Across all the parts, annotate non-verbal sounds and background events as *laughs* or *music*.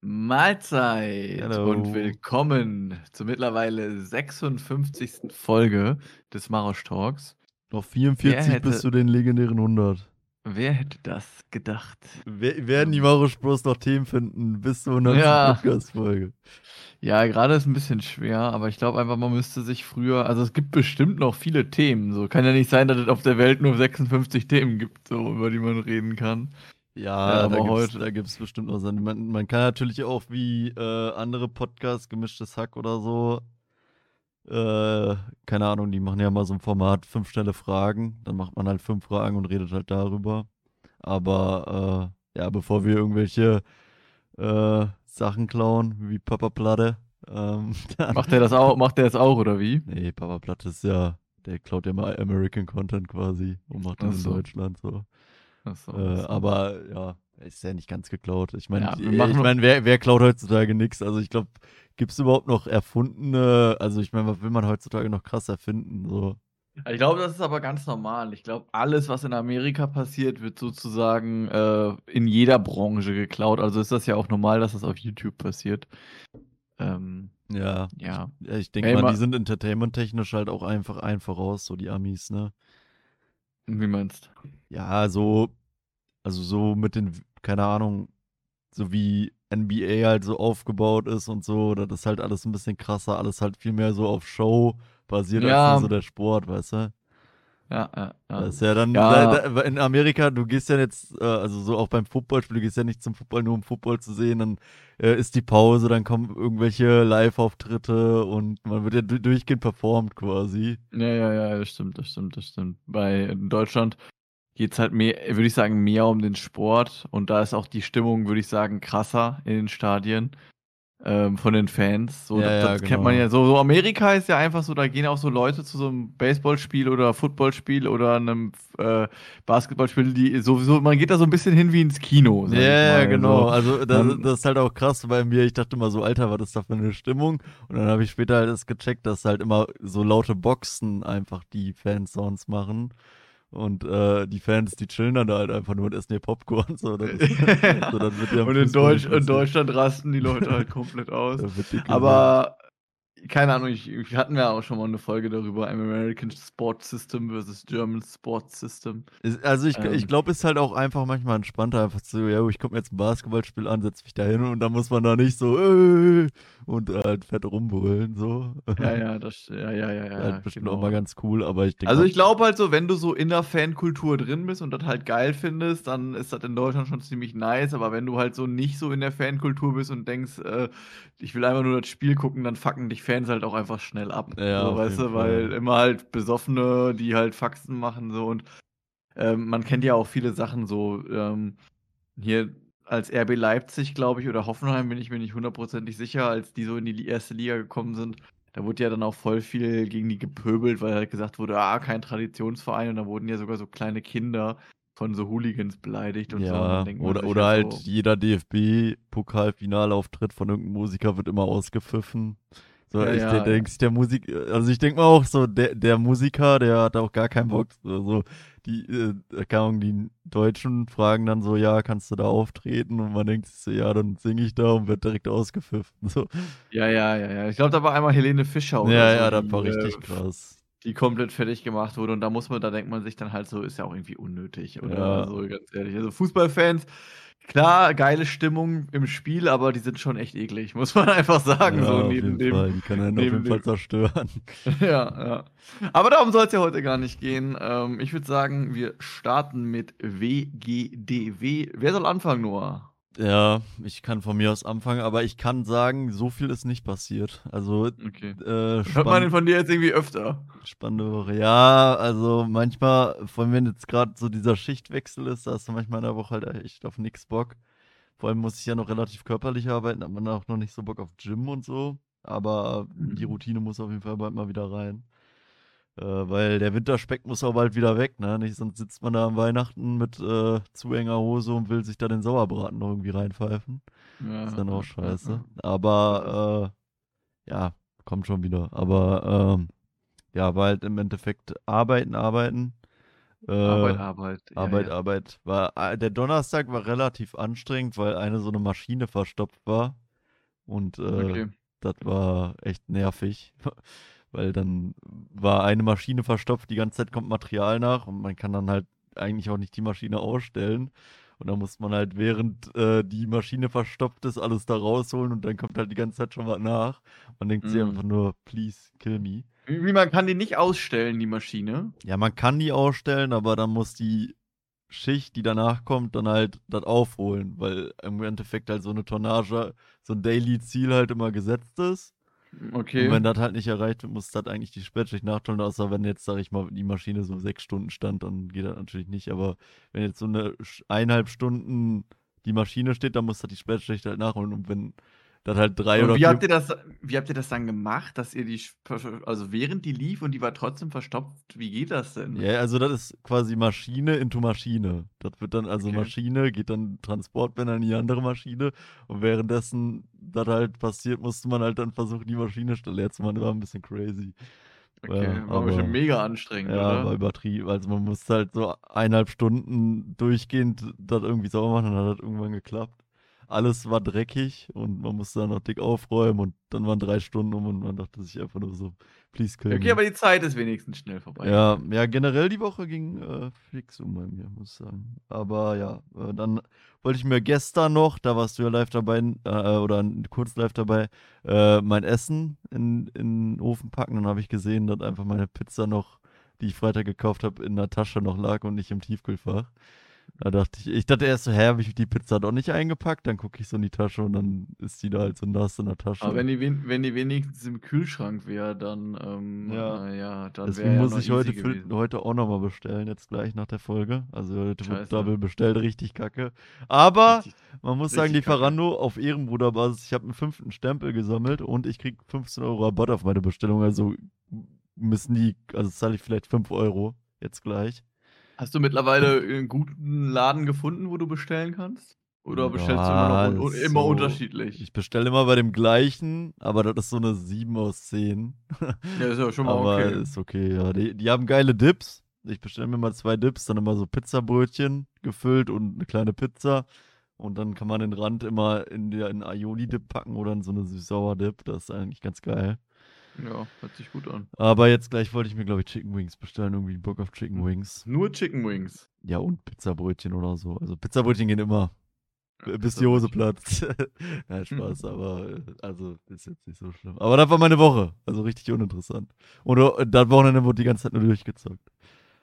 Mahlzeit Hallo. und willkommen zur mittlerweile 56. Folge des Marosch Talks. Noch Wer 44 bis hätte zu den legendären 100. wer hätte das gedacht? We werden die Marosch Bros noch Themen finden bis zur 100. ja, Podcast-Folge? ja, gerade ist ein bisschen schwer, aber ich glaube einfach, man müsste sich früher, also es gibt bestimmt noch viele Themen. So kann ja nicht sein, dass es auf der Welt nur 56 Themen gibt, so über die man reden kann. Äh, Ja, aber da heute, da gibt's bestimmt noch Sachen. Man, man kann natürlich auch wie äh, andere Podcasts, gemischtes Hack oder so, äh, keine Ahnung, die machen ja mal so ein Format, fünf schnelle Fragen. Dann macht man halt fünf Fragen und redet halt darüber. Aber äh, ja, bevor wir irgendwelche äh, Sachen klauen, wie Papa Platte, ähm, *laughs* macht der das auch, macht der das auch oder wie? Nee, Papa Platte ist ja, der klaut ja mal American Content quasi und macht Ach das in so, Deutschland so. So, Äh, aber ja, ist ja nicht ganz geklaut. Ich meine, Ja, ich meine, wer, wer klaut heutzutage nichts? Also ich glaube, gibt es überhaupt noch erfundene, also ich meine, was will man heutzutage noch krass erfinden? So. Ich glaube, das ist aber ganz normal. Ich glaube, alles, was in Amerika passiert, wird sozusagen äh, in jeder Branche geklaut. Also ist das ja auch normal, dass das auf YouTube passiert. Ähm, Ja, ich, ja. ja, ich denke mal, die sind entertainment-technisch halt auch einfach ein voraus, so die Amis, ne? wie meinst Ja, so, also so mit den, keine Ahnung, so wie NBA halt so aufgebaut ist und so, das ist halt alles ein bisschen krasser, alles halt viel mehr so auf Show basiert als dann so Ja, der Sport, weißt du? ja, ja, Das ja. ist ja dann, da, Ja, da, in Amerika, du gehst ja jetzt, äh, also so auch beim Footballspiel, du gehst ja nicht zum Football nur um Football zu sehen, dann äh, ist die Pause, dann kommen irgendwelche Live-Auftritte und man wird ja du- durchgehend performt quasi. ja, ja, ja, das stimmt, das stimmt, das stimmt. Bei in Deutschland geht es halt mehr, würde ich sagen, mehr um den Sport. Und da ist auch die Stimmung, würde ich sagen, krasser in den Stadien. ähm, von den Fans. So, Ja, das, ja, das kennt man genau. ja so. So Amerika ist ja einfach so, da gehen auch so Leute zu so einem Baseballspiel oder Footballspiel oder einem äh, Basketballspiel, die sowieso, man geht da so ein bisschen hin wie ins Kino, Ja, ja, mal. genau. So, Also das, man, das ist halt auch krass bei mir. Ich dachte immer so, Alter, was ist da für eine Stimmung? Und dann habe ich später halt das gecheckt, dass halt immer so laute Boxen einfach die Fansounds machen. Und äh, die Fans, die chillen dann da halt einfach nur und essen ihr Popcorn. So, ist, *laughs* so, das wird Und in, Deutsch, in. Deutschland rasten die Leute halt komplett aus. *laughs* Aber keine Ahnung, ich, ich hatten wir auch schon mal eine Folge darüber, American Sport System versus German Sport System. Also ich, ich Ähm, glaube, ist halt auch einfach manchmal entspannter, einfach so, ja, ich komme jetzt ein Basketballspiel an, setze mich da hin und dann muss man da nicht so äh, und halt fett rumbrüllen, so. ja, ja, *laughs* das, ja, ja, ja, ja, Halt bestimmt auch mal genau. ganz cool, aber ich denke Also ich glaube halt so, wenn du so in der Fankultur drin bist und das halt geil findest, dann ist das in Deutschland schon ziemlich nice. Aber wenn du halt so nicht so in der Fankultur bist und denkst, äh, ich will einfach nur das Spiel gucken, dann fucken dich Fans halt auch einfach schnell ab. ja, So, weißt du, weil immer halt Besoffene, die halt Faxen machen so und ähm, man kennt ja auch viele Sachen so. Ähm, hier als RB Leipzig, glaube ich, oder Hoffenheim, bin ich mir nicht hundertprozentig sicher, als die so in die erste Liga gekommen sind. Da wurde ja dann auch voll viel gegen die gepöbelt, weil halt gesagt wurde, ah, kein Traditionsverein. Und da wurden ja sogar so kleine Kinder von so Hooligans beleidigt und so. Und Ja, denkt man oder, oder halt halt so, jeder DFB-Pokalfinalauftritt von irgendeinem Musiker wird immer ausgepfiffen. So, ja, ich ja, denkst, der Musik, also ich denke mal auch so, der, der Musiker, der hat auch gar keinen Bock. So, so die, äh, keine Ahnung, die Deutschen fragen dann so, ja, kannst du da auftreten? Und man denkt sich so, ja, dann singe ich da und wird direkt ausgepfiffen. So. Ja, ja, ja, ja. Ich glaube, da war einmal Helene Fischer oder Ja, so, ja, das war äh, richtig krass. die komplett fertig gemacht wurde. Und da muss man, da denkt man sich dann halt so, ist ja auch irgendwie unnötig, oder? Ja, Also ganz ehrlich. Also Fußballfans, klar, geile Stimmung im Spiel, aber die sind schon echt eklig, muss man *laughs* einfach sagen. ja, So auf neben jeden dem, Fall. Die kann einen auf jeden Fall zerstören. *laughs* Ja, ja. Aber darum soll es ja heute gar nicht gehen. Ähm, ich würde sagen, wir starten mit WGDW. Wer soll anfangen, Noah? Ja, ich kann von mir aus anfangen, aber ich kann sagen, so viel ist nicht passiert. Also, Okay. äh, Hört man den von dir jetzt irgendwie öfter? spannende Woche. Ja, also manchmal, vor allem wenn jetzt gerade so dieser Schichtwechsel ist, da hast du manchmal in der Woche halt echt auf nix Bock. Vor allem muss ich ja noch relativ körperlich arbeiten, hat man auch noch nicht so Bock auf Gym und so. Aber die Mhm. Routine muss auf jeden Fall bald mal wieder rein. Äh, weil der Winterspeck muss auch bald wieder weg, ne? Nicht, sonst sitzt man da am Weihnachten mit äh, zu enger Hose und will sich da den Sauerbraten noch irgendwie reinpfeifen. Ja, Ist dann auch scheiße. Aber äh, ja, kommt schon wieder. Aber ähm, ja, war halt im Endeffekt arbeiten, arbeiten. Äh, Arbeit, Arbeit. Ja, Arbeit, ja. Arbeit. War, äh, der Donnerstag war relativ anstrengend, weil eine so eine Maschine verstopft war. Und äh, Okay. das war echt nervig. Weil dann war eine Maschine verstopft, die ganze Zeit kommt Material nach und man kann dann halt eigentlich auch nicht die Maschine ausstellen. Und dann muss man halt, während äh, die Maschine verstopft ist, alles da rausholen und dann kommt halt die ganze Zeit schon was nach. Man denkt sich Mhm. einfach nur, please kill me. Wie, wie man kann die nicht ausstellen, die Maschine. Ja, man kann die ausstellen, aber dann muss die Schicht, die danach kommt, dann halt das aufholen, weil im Endeffekt halt so eine Tonnage, so ein Daily-Ziel halt immer gesetzt ist. Okay. Und wenn das halt nicht erreicht wird, muss das eigentlich die Spätschicht nachholen, außer wenn jetzt, sag ich mal, die Maschine so sechs Stunden stand, dann geht das natürlich nicht. Aber wenn jetzt so eine eineinhalb Stunden die Maschine steht, dann muss das die Spätschicht halt nachholen. Und wenn das halt drei Und oder wie vier habt, ihr das, wie habt ihr das dann gemacht, dass ihr die, also während die lief und die war trotzdem verstopft, wie geht das denn? Ja, also das ist quasi Maschine into Maschine. Das wird dann, also Okay. Maschine geht dann Transportbänder in die andere Maschine und währenddessen das halt passiert, musste man halt dann versuchen, die Maschine leer zu machen. Das war ein bisschen crazy. Okay, Ja, war bestimmt mega anstrengend, Ja, oder? übertrieben. Also man musste halt so eineinhalb Stunden durchgehend das irgendwie sauber machen und dann hat das irgendwann geklappt. Alles war dreckig und man musste dann noch dick aufräumen und dann waren drei Stunden um und man dachte sich einfach nur so, please kill Okay, aber die Zeit ist wenigstens schnell vorbei. Ja, ja, generell die Woche ging äh, fix um bei mir, muss ich sagen. Aber ja, äh, dann wollte ich mir gestern noch, da warst du ja live dabei, äh, oder kurz live dabei, äh, mein Essen in, in den Ofen packen. Dann habe ich gesehen, dass einfach meine Pizza noch, die ich Freitag gekauft habe, in der Tasche noch lag und nicht im Tiefkühlfach. Da dachte ich, ich dachte erst so, hä, habe ich die Pizza doch nicht eingepackt? Dann gucke ich so in die Tasche und dann ist die da halt so nass in der Tasche. Aber wenn die, wen- wenn die wenigstens im Kühlschrank wäre, dann, ähm, Ja. äh, ja, dann Deswegen ja muss ich heute, für, heute auch nochmal bestellen, jetzt gleich nach der Folge. Also heute wird. Double bestellt, richtig kacke. Aber Richtig. man muss sagen, richtig kacke. Lieferando auf Ehrenbruderbasis, ich habe einen fünften Stempel gesammelt und ich krieg 15 Euro Rabatt auf meine Bestellung. Also müssen die, also zahle ich vielleicht 5 Euro jetzt gleich. Hast du mittlerweile einen guten Laden gefunden, wo du bestellen kannst? Oder bestellst du immer, Ja, noch un immer so- unterschiedlich? Ich bestelle immer bei dem gleichen, aber das ist so eine 7 aus 10. ja, ist ja schon mal Aber okay. ist okay, ja. Die, die haben geile Dips. Ich bestelle mir mal zwei Dips, dann immer so Pizzabrötchen gefüllt und eine kleine Pizza. Und dann kann man den Rand immer in, der, in Aioli-Dip packen oder in so eine süß-sauer-Dip. Das ist eigentlich ganz geil. Ja, hört sich gut an. Aber jetzt gleich wollte ich mir, glaube ich, Chicken Wings bestellen. Irgendwie Bock auf Chicken Wings. Nur Chicken Wings. Ja, und Pizzabrötchen oder so. Also Pizzabrötchen gehen immer. Ja, bis die Hose platzt. *laughs* Nein, Spaß, *laughs* aber äh, also ist jetzt nicht so schlimm. Aber das war meine Woche. Also richtig uninteressant. Und äh, das Wochenende wurde die ganze Zeit nur durchgezockt.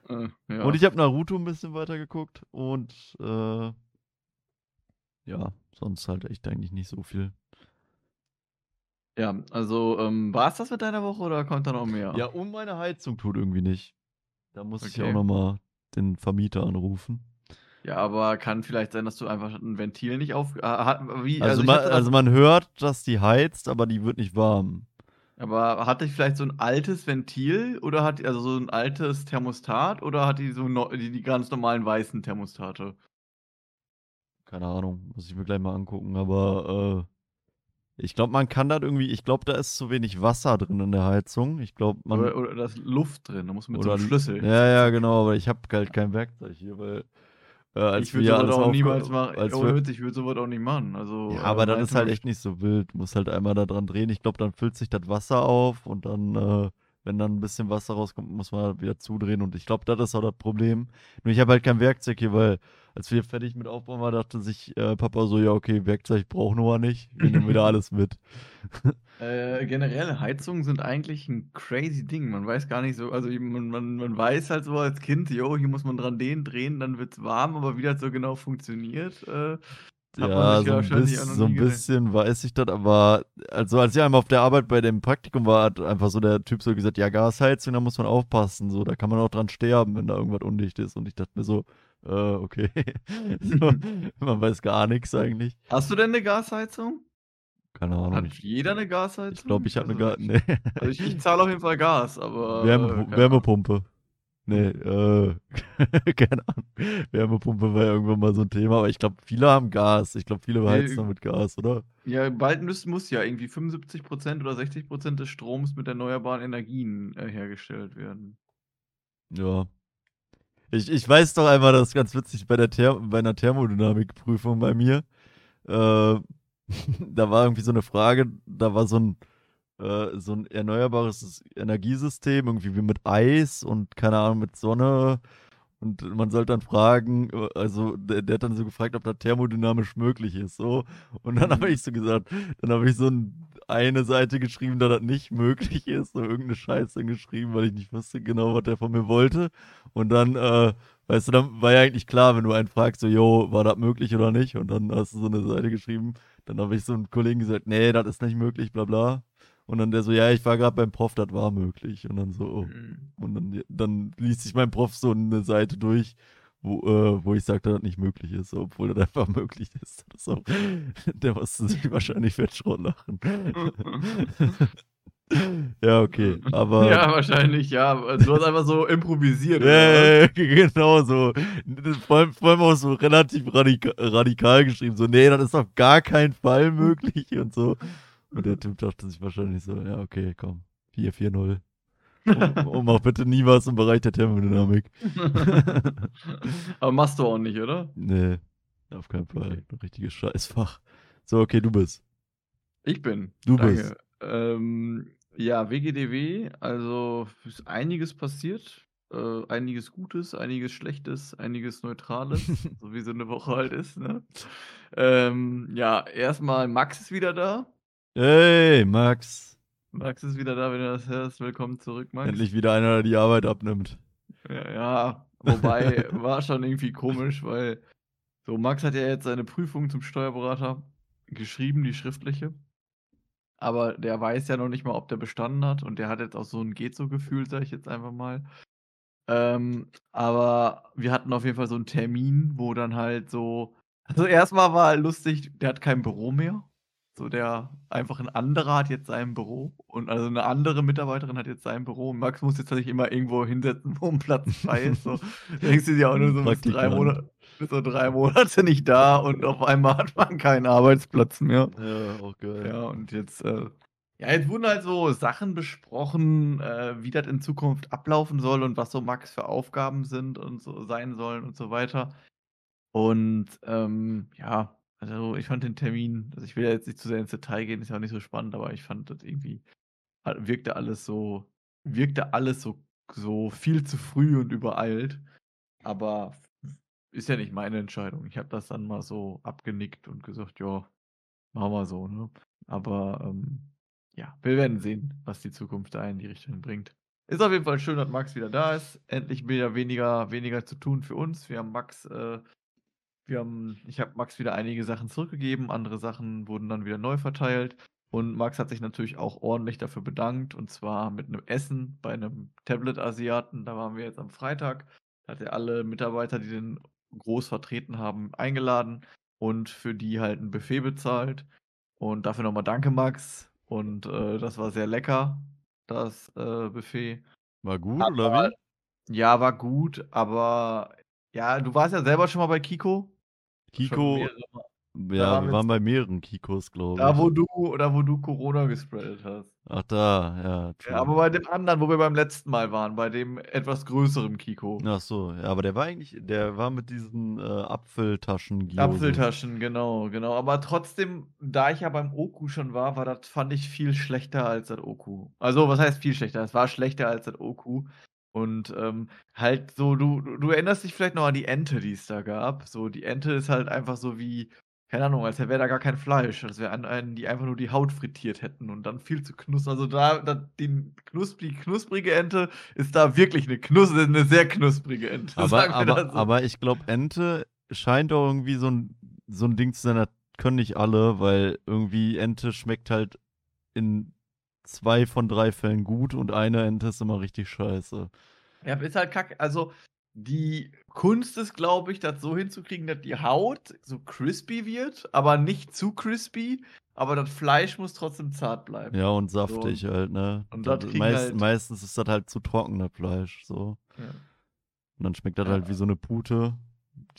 Äh, ja. Und ich habe Naruto ein bisschen weitergeguckt und äh, ja, sonst halt echt eigentlich nicht so viel. Ja, also ähm, war es das mit deiner Woche oder kommt da noch mehr? Ja, und meine Heizung tut irgendwie nicht. Da muss ich Okay. auch nochmal den Vermieter anrufen. Ja, aber kann vielleicht sein, dass du einfach ein Ventil nicht auf. äh, wie, Also, ich man, also man hört, dass die heizt, aber die wird nicht warm. aber hatte ich vielleicht so ein altes Ventil oder hat die- also so ein altes Thermostat oder hat die so no, die, die ganz normalen weißen Thermostate? Keine Ahnung, muss ich mir gleich mal angucken, aber äh, ich glaube, man kann das irgendwie, ich glaube, da ist zu wenig Wasser drin in der Heizung. Ich glaube, man. Oder, oder da ist Luft drin, da muss man mit so Oder einem Schlüssel. Ja, ja, genau, aber ich habe halt kein Werkzeug hier, weil äh, ich würde sowas auch niemals machen. als Witz, ich würde sowas auch nicht machen. Also, ja, äh, aber dann mein ist halt echt nicht so wild. Du musst halt einmal da dran drehen. Ich glaube, dann füllt sich das Wasser auf und dann, äh, wenn dann ein bisschen Wasser rauskommt, muss man halt wieder zudrehen. Und ich glaube, das ist auch das Problem. Nur ich habe halt kein Werkzeug hier, weil als wir fertig mit Aufbauen waren, dachte sich äh, Papa so, ja, okay, Werkzeug brauchen wir nicht. Wir nehmen wieder *laughs* alles mit. *laughs* Äh, generell, Heizungen sind eigentlich ein crazy Ding. Man weiß gar nicht so, also man, man, man weiß halt so als Kind, jo, hier muss man dran den drehen, dann wird's warm, aber wie das so genau funktioniert, äh, hat man Ja, so ein, bisschen, so ein bisschen weiß ich das, aber also als ich einmal auf der Arbeit bei dem Praktikum war, hat einfach so der Typ so gesagt, ja, Gasheizung, da muss man aufpassen, so, da kann man auch dran sterben, wenn da irgendwas undicht ist. Und ich dachte mir so, äh, okay. *laughs* *laughs* so, man weiß gar nichts eigentlich. Hast du denn eine Gasheizung? Keine Ahnung. Hat jeder eine Gasheizung? ich glaube, ich habe eine weiß Ga auch *laughs* nicht. nee. Also ich, ich zahle auf jeden Fall Gas, aber. Wärme, äh. Wärmepumpe. Nee, äh, keine Ahnung. Wärmepumpe war ja irgendwann mal so ein Thema, aber ich glaube, viele haben Gas. Ich glaube, viele heizen noch mit Gas, oder? Ja, bald muss, muss ja irgendwie 75% oder 60% des Stroms mit erneuerbaren Energien äh, hergestellt werden. Ja. Ich, ich weiß doch einmal, das ist ganz witzig bei, der Ther bei einer Thermodynamikprüfung bei mir. Äh, *laughs* da war irgendwie so eine Frage, da war so ein, äh, so ein erneuerbares Energiesystem, irgendwie wie mit Eis und keine Ahnung, mit Sonne. Und man sollte dann fragen, also der, der hat dann so gefragt, ob das thermodynamisch möglich ist. So. Und dann habe Mhm. ich so gesagt, dann habe ich so ein, eine Seite geschrieben, da das nicht möglich ist, so irgendeine Scheiße geschrieben, weil ich nicht wusste genau, was der von mir wollte. Und dann, äh, weißt du, dann war ja eigentlich klar, wenn du einen fragst, so, yo, war das möglich oder nicht? Und dann hast du so eine Seite geschrieben. Dann habe ich so einem Kollegen gesagt, nee, das ist nicht möglich, bla bla. Und dann der so, ja, ich war gerade beim Prof, das war möglich. Und dann so, oh. Mhm. Und dann, dann liest sich mein Prof so eine Seite durch, wo, äh, wo ich sagte, dass das nicht möglich ist, obwohl das einfach *laughs* möglich ist. Auch, *laughs* der musste sich wahrscheinlich fettschrott lachen. *laughs* ja, okay. Aber. ja, wahrscheinlich, ja. Du hast einfach so improvisiert. Ja, genau so. Vor allem, vor allem auch so relativ radika radikal geschrieben. So, nee, das ist auf gar keinen Fall möglich und so. Und der Typ dachte sich wahrscheinlich so, ja, okay, komm. 4-4-0. Und, und mach bitte nie was im Bereich der Thermodynamik. *laughs* Aber machst du auch nicht, oder? Nee, auf keinen Fall. Okay. Ein richtiges Scheißfach. So, okay, du bist. Ich bin. Du Danke. bist. Ähm, ja, WGDW, also ist einiges passiert. Äh, einiges Gutes, einiges Schlechtes, einiges Neutrales, *laughs* so wie so eine Woche halt ist. Ne? Ähm, ja, erstmal Max ist wieder da. Hey, Max. Max ist wieder da, wenn du das hörst. Willkommen zurück, Max. Endlich wieder einer, der die Arbeit abnimmt. Ja, ja, wobei *laughs* war schon irgendwie komisch, weil so Max hat ja jetzt seine Prüfung zum Steuerberater geschrieben, die schriftliche. Aber der weiß ja noch nicht mal, ob der bestanden hat und der hat jetzt auch so ein geht so Gefühl, sag ich jetzt einfach mal. Ähm, aber wir hatten auf jeden Fall so einen Termin, wo dann halt so also erstmal war lustig, der hat kein Büro mehr. So der einfach ein anderer hat jetzt sein Büro und also eine andere Mitarbeiterin hat jetzt sein Büro und Max muss jetzt sich immer irgendwo hinsetzen, wo ein Platz frei ist. So *laughs* denkst du dir auch nur so bis drei. Monate, bis so drei Monate nicht da und auf einmal hat man keinen Arbeitsplatz mehr. Ja, auch geil. Ja, und jetzt, äh, ja, jetzt wurden halt so Sachen besprochen, äh, wie das in Zukunft ablaufen soll und was so Max für Aufgaben sind und so sein sollen und so weiter. Und ähm, ja, also ich fand den Termin, also ich will ja jetzt nicht zu sehr ins Detail gehen, ist ja auch nicht so spannend, aber ich fand das irgendwie, hat- wirkte alles so, wirkte alles so, so viel zu früh und übereilt. Aber ist ja nicht meine Entscheidung. Ich habe das dann mal so abgenickt und gesagt, ja, machen wir so, ne? Aber ähm, ja, wir werden sehen, was die Zukunft da in die Richtung bringt. Ist auf jeden Fall schön, dass Max wieder da ist. Endlich wieder weniger, weniger zu tun für uns. Wir haben Max, äh, wir haben, ich habe Max wieder einige Sachen zurückgegeben, andere Sachen wurden dann wieder neu verteilt. Und Max hat sich natürlich auch ordentlich dafür bedankt, und zwar mit einem Essen bei einem Tablet-Asiaten. Da waren wir jetzt am Freitag. Da hat er alle Mitarbeiter, die den groß vertreten haben, eingeladen und für die halt ein Buffet bezahlt. Und dafür nochmal danke, Max. Und äh, das war sehr lecker, das äh, Buffet. War gut, Aber- oder wie? Ja, war gut, aber ja, du warst ja selber schon mal bei Kiko. Kiko, ja, wir waren bei mehreren Kikos, glaube Da, ich. wo du, da, wo du Corona gespreadet hast. Ach, da, ja. true. Ja, aber bei dem anderen, wo wir beim letzten Mal waren, bei dem etwas größeren Kiko. Ach so, ja, aber der war eigentlich, der war mit diesen äh, Apfeltaschen. Apfeltaschen, genau, genau. Aber trotzdem, da ich ja beim Oku schon war, war das, fand ich viel schlechter als das Oku. Also, was heißt viel schlechter? Es war schlechter als das Oku. Und ähm, halt so, du, du erinnerst dich vielleicht noch an die Ente, die es da gab. So, die Ente ist halt einfach so wie, keine Ahnung, als wäre da gar kein Fleisch. Als wäre an einen, die einfach nur die Haut frittiert hätten und dann viel zu knusprig. Also da, da die knusprig, knusprige Ente ist da wirklich eine, knus eine sehr knusprige Ente. *laughs* Aber, aber, so. aber ich glaube, Ente scheint auch irgendwie so ein, so ein Ding zu sein, das können nicht alle, weil irgendwie Ente schmeckt halt in zwei von drei Fällen gut und eine Ente ist immer richtig scheiße. Ja, ist halt kacke. Also, die Kunst ist, glaube ich, das so hinzukriegen, dass die Haut so crispy wird, aber nicht zu crispy. Aber das Fleisch muss trotzdem zart bleiben. Ja, und saftig halt, ne? und Das- das meist, halt- Meistens ist das halt zu trocken, das Fleisch, so. Ja. Und dann schmeckt das Ja. halt wie so eine Pute,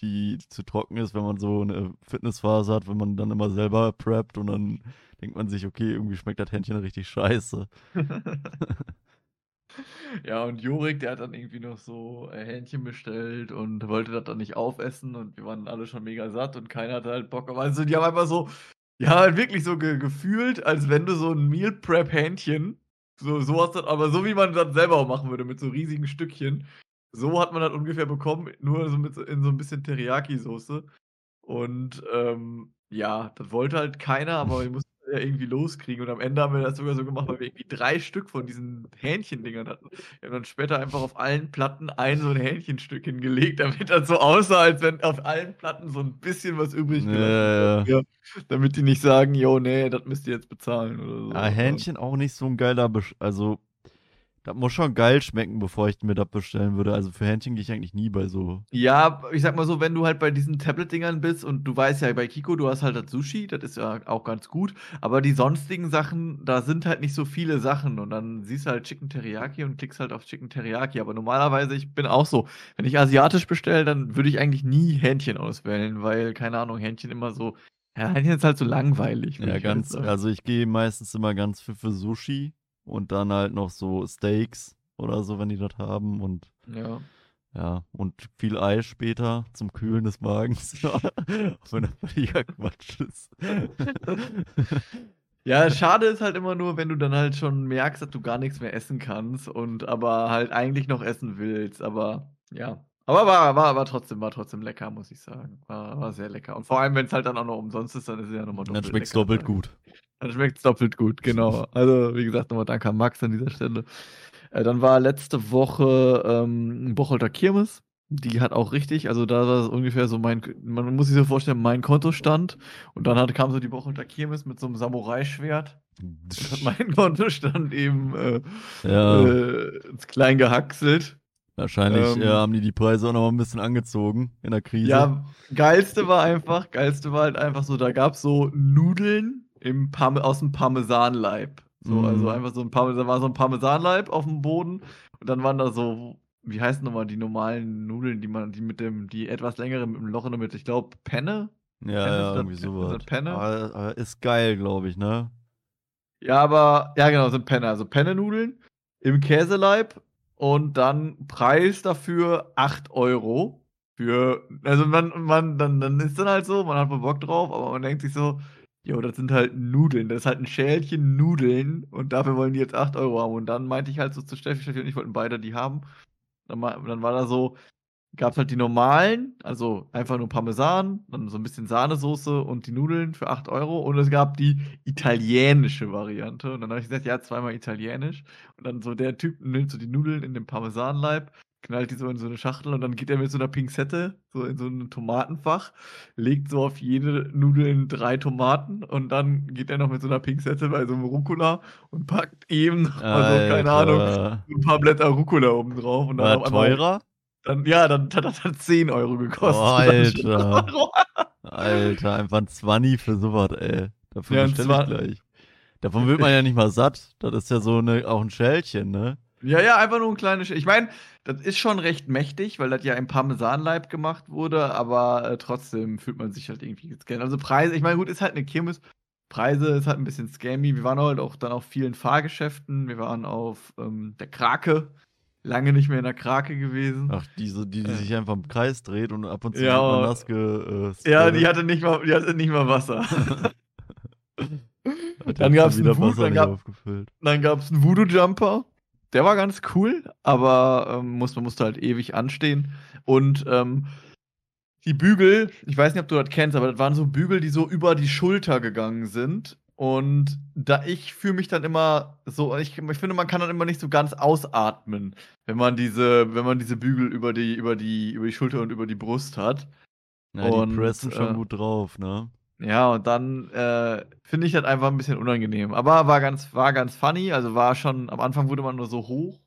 die zu trocken ist, wenn man so eine Fitnessphase hat, wenn man dann immer selber preppt und dann denkt man sich, okay, irgendwie schmeckt das Händchen richtig scheiße. *laughs* Ja, und Jorik, der hat dann irgendwie noch so, äh, Hähnchen bestellt und wollte das dann nicht aufessen und wir waren alle schon mega satt und keiner hatte halt Bock. Aber also, die haben einfach so ja, halt wirklich so ge gefühlt, als wenn du so 'n Meal Prep Hähnchen so so was dann aber so wie man das selber auch machen würde mit so riesigen Stückchen. So hat man das ungefähr bekommen, nur so mit in so 'n bisschen Teriyaki-Soße. Und, ähm, ja, das wollte halt keiner, aber *laughs* wir mussten ja irgendwie loskriegen und am Ende haben wir das sogar so gemacht, weil wir irgendwie 3 Stück von diesen Hähnchendingern hatten. Wir haben dann später einfach auf allen Platten ein so 'n Hähnchenstück hingelegt, damit das so aussah, als wenn auf allen Platten so 'n bisschen was übrig Ja, gelassen ja, ja. ja, damit die nicht sagen: „Jo, ne, das müsst ihr jetzt bezahlen“ oder so, aber Hähnchen auch nicht so 'n geiler Besch also, das muss schon geil schmecken, bevor ich mir das bestellen würde. Also, für Hähnchen gehe ich eigentlich nie bei so. Ja, ich sage mal so, wenn du halt bei diesen Tablet-Dingern bist und du weißt ja, bei KiKo, du hast halt das Sushi, das ist ja auch ganz gut, aber die sonstigen Sachen, da sind halt nicht so viele Sachen. Und dann siehst du halt Chicken Teriyaki und klickst halt auf Chicken Teriyaki. Aber normalerweise ich bin auch so, wenn ich asiatisch bestelle, dann würde ich eigentlich nie Hähnchen auswählen, weil, keine Ahnung, Hähnchen immer so ja, Hähnchen ist halt so langweilig, Ja, ganz also, ich gehe meistens immer ganz für für Sushi und dann halt noch so Steaks oder so, wenn die das haben und Ja. ja, und viel Ei später zum Kühlen des Magens, *laughs* auch wenn das völliger Quatsch ist. *laughs* Ja, schade ist halt immer nur, wenn du dann halt schon merkst, dass du gar nix mehr essen kannst und aber halt eigentlich noch essen willst, aber ja. Aber war war war trotzdem war trotzdem lecker, muss ich sagen. War war sehr lecker. Und vor allem, wenn's halt dann auch noch umsonst ist, dann ist es ja noch mal Dann doppelt schmeckt's lecker, doppelt ne? gut. Dann schmeckt's doppelt gut, genau. *laughs* Also, wie gesagt, noch mal danke an Max an dieser Stelle. Äh, dann war letzte Woche, ähm, Bocholter Kirmes. Die hat auch richtig also, da war ungefähr so mein man muss sich so vorstellen, mein Kontostand und dann hat kam so die Bocholter Kirmes mit so 'nem Samurai-Schwert und hat *laughs* meinen Kontostand eben, äh, Ja. äh, klein gehackselt. Wahrscheinlich, äh, Ähm haben die die Preise auch noch mal 'n bisschen angezogen in der Krise. Ja, geilste war einfach geilste war halt einfach so, da gab's so Nudeln im Parme aus'm Parmesanleib. So, also, Mhm. einfach so 'n Parme da war so 'n Parmesanleib auf'm Boden und dann waren da so wie heißen noch mal die normalen Nudeln, die man die mit dem die etwas längere mit 'm Loch in der Mitte. Ich glaube, Penne? Ja, Penne, ja, irgendwie das so sind was. das Penne? Aber aber ist geil, glaube ich, ne? Ja, aber ja genau, sind Penne. Also, Penne-Nudeln im Käseleib und dann Preis dafür 8 € für also, man man dann dann ist dann halt so, man hat wohl Bock drauf, aber man denkt sich so: „Jo, das sind halt Nudeln. Das ist halt 'n Schälchen Nudeln und dafür wollen die jetzt 8 € haben.“ Und dann meinte ich halt so zu Steffi Steffi und ich wollten beide die haben. Dann dann war da so gab's halt die normalen, also, einfach nur Parmesan, dann so 'n bisschen Sahnesoße und die Nudeln für 8 € und es gab die italienische Variante. Und dann habe ich gesagt: „Ja, zweimal italienisch.“ Und dann so der Typ nimmt so die Nudeln in dem Parmesanleib, knallt die so in so 'ne Schachtel und dann geht er mit so 'ner Pinzette so in so 'n Tomatenfach, legt so auf jede Nudeln 3 Tomaten und dann geht er noch mit so 'ner Pinzette bei so 'nem Rucola und packt eben noch mal so, keine Ahnung, Alter. so 'n paar Blätter Rucola oben drauf und dann War teurer? dann ja, dann hat das halt 10 € gekostet. *laughs* Oh, Alter. Euro. Alter, einfach 'n Zwanni für so was, ey. Dafür Ja, bestelle ich gleich. Davon wird man ja nicht mal satt. Das ist ja so 'ne auch 'n Schälchen, ne? Ja, ja, einfach nur 'n kleines ich meine, das ist schon recht mächtig, weil das ja im Parmesanleib gemacht wurde, aber, äh, trotzdem fühlt man sich halt irgendwie gescammt. Also, Preise ich meine, gut, ist halt 'ne Kirmes. Preise ist halt 'n bisschen scammy. Wir waren halt auch dann auf vielen Fahrgeschäften. Wir waren auf, ähm, der Krake. Lange nicht mehr in der Krake gewesen. Ach, diese die die Äh. sich einfach im Kreis dreht und ab und zu Ja, aber nass ge äh, Ja, die hatte nicht mal die hatte nicht mal Wasser. *laughs* *laughs* Dann jetzt gab's schon 'n wieder Vo Wasser dann gab aufgefüllt. dann gab's 'n Voodoo Jumper. Der war ganz cool, aber, ähm, muss man musste halt ewig anstehen. Und, ähm, die Bügel, ich weiß nicht, ob du das kennst, aber das waren so Bügel, die so über die Schulter gegangen sind. Und da ich fühle mich dann immer so ich ich finde, man kann dann immer nicht so ganz ausatmen, wenn man diese wenn man diese Bügel über die über die über die Schulter und über die Brust hat. Ja, die Und, pressen schon äh gut drauf, ne? Ja, und dann, äh, finde ich das einfach 'n bisschen unangenehm. Aber war ganz war ganz funny, also, war schon am Anfang wurde man nur so hoch,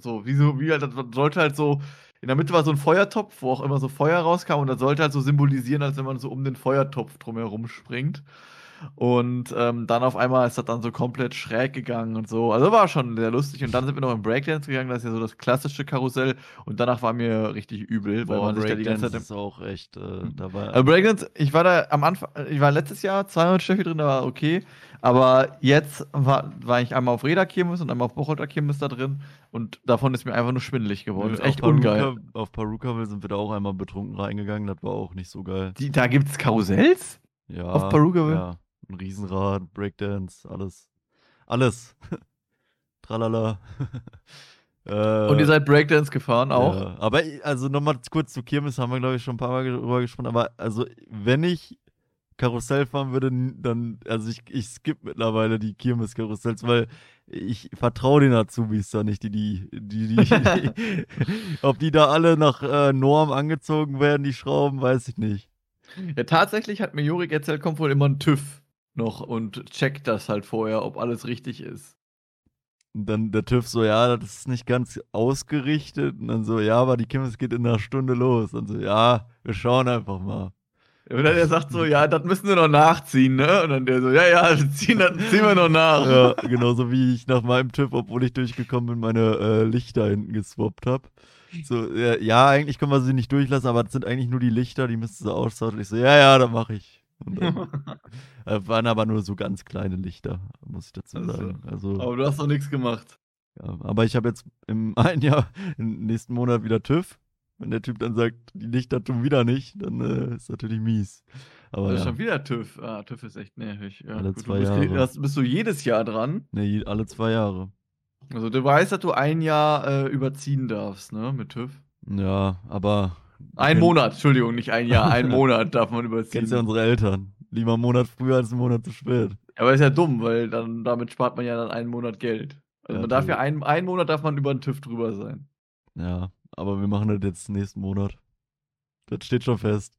so wie so wie halt das sollte halt so in der Mitte war so 'n Feuertopf, wo auch immer so Feuer rauskam und das sollte halt so symbolisieren, als wenn man so um den Feuertopf drum herum springt. Und ähm, dann auf einmal ist das dann so komplett schräg gegangen und so. Also war schon sehr lustig. Und dann sind wir noch im Breakdance gegangen, das ist ja so das klassische Karussell. Und danach war mir richtig übel, weil Boah, man sich da die ganze Breakdance Zeit. ist auch echt äh, dabei. Also Breakdance, ich war da am Anfang, ich war letztes Jahr zweimal mit Steffi drin, da war okay. Aber jetzt war, war ich einmal auf Reda Kirmes und einmal auf Bocholter Kirmes da drin. Und davon ist mir einfach nur schwindelig geworden. Ist echt auf ungeil. Paruka, auf Parukaville sind wir da auch einmal betrunken reingegangen, das war auch nicht so geil. Die, da gibt's Karussells? Ja, Auf Parukaville? Ja, ein Riesenrad, Breakdance, alles. Alles. *laughs* Tralala. äh, *laughs* Und ihr seid Breakdance gefahren auch? Ja, aber also nochmal kurz zu Kirmes, haben wir glaube ich schon ein paar Mal drüber gesprochen, aber also wenn ich Karussell fahren würde, dann, also ich, ich skippe mittlerweile die Kirmes-Karussells, weil ich vertraue den Azubis da nicht, die, die, die, die, die *laughs* ob die da alle nach äh, Norm angezogen werden, die Schrauben, weiß ich nicht. Ja, tatsächlich hat mir Jurik erzählt, kommt wohl immer ein TÜV noch und checkt das halt vorher, ob alles richtig ist. Und dann der TÜV so, ja, das ist nicht ganz ausgerichtet. Und dann so, ja, aber die Kirmes geht in einer Stunde los. Und so, ja, wir schauen einfach mal. Und dann er sagt so, ja, das müssen wir noch nachziehen, ne? Und dann der so, ja, ja, *laughs* ziehen, das ziehen wir noch nach. Ja, genauso wie ich nach meinem TÜV, obwohl ich durchgekommen bin, meine äh, Lichter hinten geswappt habe. So, ja, ja, eigentlich können wir sie nicht durchlassen, aber das sind eigentlich nur die Lichter, die müssten sie austauschen. Ich so, ja, ja, dann mache ich. Dann, *laughs* äh, waren aber nur so ganz kleine Lichter, muss ich dazu Also, sagen. Also, Aber du hast doch nichts gemacht. ja, aber ich habe jetzt im *laughs* einen Jahr, im nächsten Monat wieder TÜV. Wenn der Typ dann sagt, die Lichter tun wieder nicht, dann äh, ist natürlich mies. Aber Das ist ja, schon wieder TÜV. Ah, TÜV ist echt nervig. Ja, Alle gut, zwei du bist, Jahre. das bist du jedes Jahr dran. nee, alle zwei Jahre. Also du weißt, dass du ein Jahr äh, überziehen darfst, ne, mit TÜV. Ja, aber. Ein Monat, Entschuldigung, nicht ein Jahr, ein *laughs* Monat darf man überziehen. Kennst ja unsere Eltern. Lieber einen Monat früher als einen Monat zu spät. Aber ist ja dumm, weil dann damit spart man ja dann einen Monat Geld. Also Ja, man darf ja einen, einen Monat darf man über den TÜV drüber sein. Ja, aber wir machen das jetzt nächsten Monat. Das steht schon fest.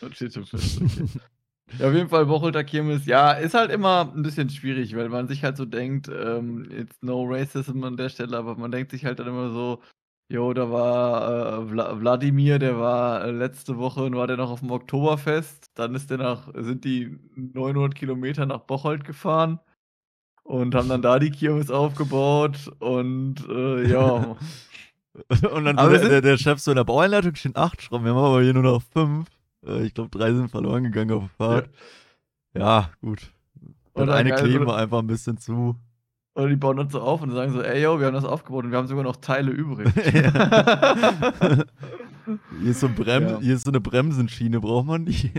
Das steht schon fest. Okay. ja, auf jeden Fall Wocholter Kirmes. Ja, ist halt immer ein bisschen schwierig, weil man sich halt so denkt, ähm, it's no racism an der Stelle, aber man denkt sich halt dann immer so, jo, da war äh, Wladimir, der war äh, letzte Woche, war der noch auf dem Oktoberfest, dann ist der nach, sind die 900 Kilometer nach Bocholt gefahren und haben dann da die Kirmes aufgebaut und äh, ja, *laughs* Und dann der, der, der Chef so in der Bauanleitung stehen acht Schrauben. Wir haben aber hier nur noch fünf. Äh, Ich glaube, drei sind verloren gegangen auf der Fahrt. Ja, gut. Das Oder eine kleben wir einfach ein bisschen zu. Oder die bauen das so auf und sagen so, ey yo, wir haben das aufgebaut und wir haben sogar noch Teile übrig. *laughs* *laughs* Hier ist so, Brem Ja. hier ist so eine Bremsenschiene, braucht man die?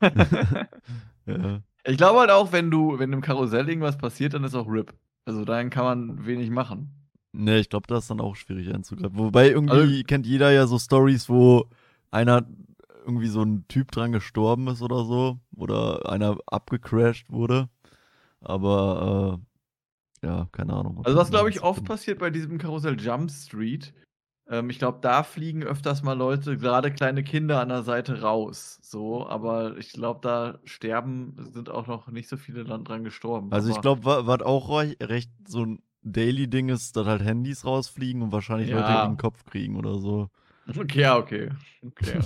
*laughs* ja. ich glaube halt auch, wenn du, wenn im Karussell irgendwas passiert, dann ist auch RIP. Also dann kann man wenig machen. Ne, ich glaube, das ist dann auch schwierig einzugreifen. Wobei irgendwie Also- kennt jeder ja so Stories, wo einer irgendwie so ein Typ dran gestorben ist oder so. Oder einer abgecrashed wurde. Aber äh, ja, keine Ahnung. Also was glaube ich oft passiert bei diesem Karussell Jump Street. Ähm, ich glaube, da fliegen öfters mal Leute, gerade kleine Kinder an der Seite raus. So, aber ich glaube, da sterben sind auch noch nicht so viele dann dran gestorben. Also ich glaube, was auch recht so ein Daily-Ding ist, dass halt Handys rausfliegen und wahrscheinlich Leute Ja. gegen den Kopf kriegen oder so. *laughs* Okay, ja, okay. Okay, ja.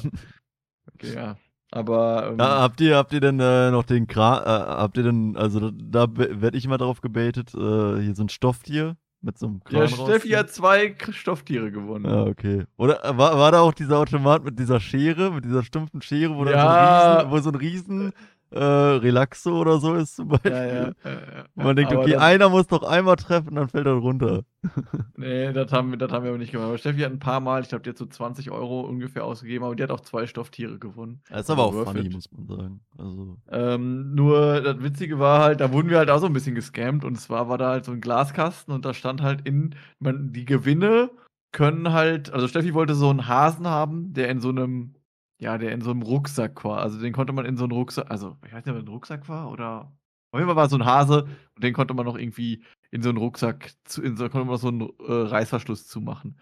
okay, ja. Aber ähm, Ja, habt ihr, habt ihr denn äh, noch den Kran, äh, habt ihr denn, also da, da werde ich immer drauf gebaitet, äh, hier so ein Stofftier mit so einem Kran ja, Steffi rausziehen? hat zwei Stofftiere gewonnen. Ja, okay. Oder äh, war, war da auch dieser Automat mit dieser Schere, mit dieser stumpfen Schere, wo, dann Ja. so ein Riesen, wo so ein Riesen äh, Relaxo oder so ist zum Beispiel? Ja, ja. ja, man denkt, Aber okay, dann- einer muss doch einmal treffen, dann fällt er runter. *laughs* Nee, das haben, wir- das haben wir aber nicht gemacht. Aber Steffi hat ein paar Mal, ich glaube, die hat so 20 Euro ungefähr ausgegeben, aber die hat auch zwei Stofftiere gewonnen. Das ist aber auch Worth funny, it. muss man sagen. Also, Ähm, nur das Witzige war halt, da wurden wir halt auch so ein bisschen gescammt und zwar war da halt so ein Glaskasten und da stand halt in, man, die Gewinne können halt, also Steffi wollte so einen Hasen haben, der in so einem, ja, der in so einem Rucksack war. Also den konnte man in so einen Rucksack, also ich weiß nicht, ob es ein Rucksack war oder. Auf jeden Fall war so ein Hase und den konnte man noch irgendwie in so einen Rucksack, zu, in so, konnte man noch so einen äh, Reißverschluss zumachen.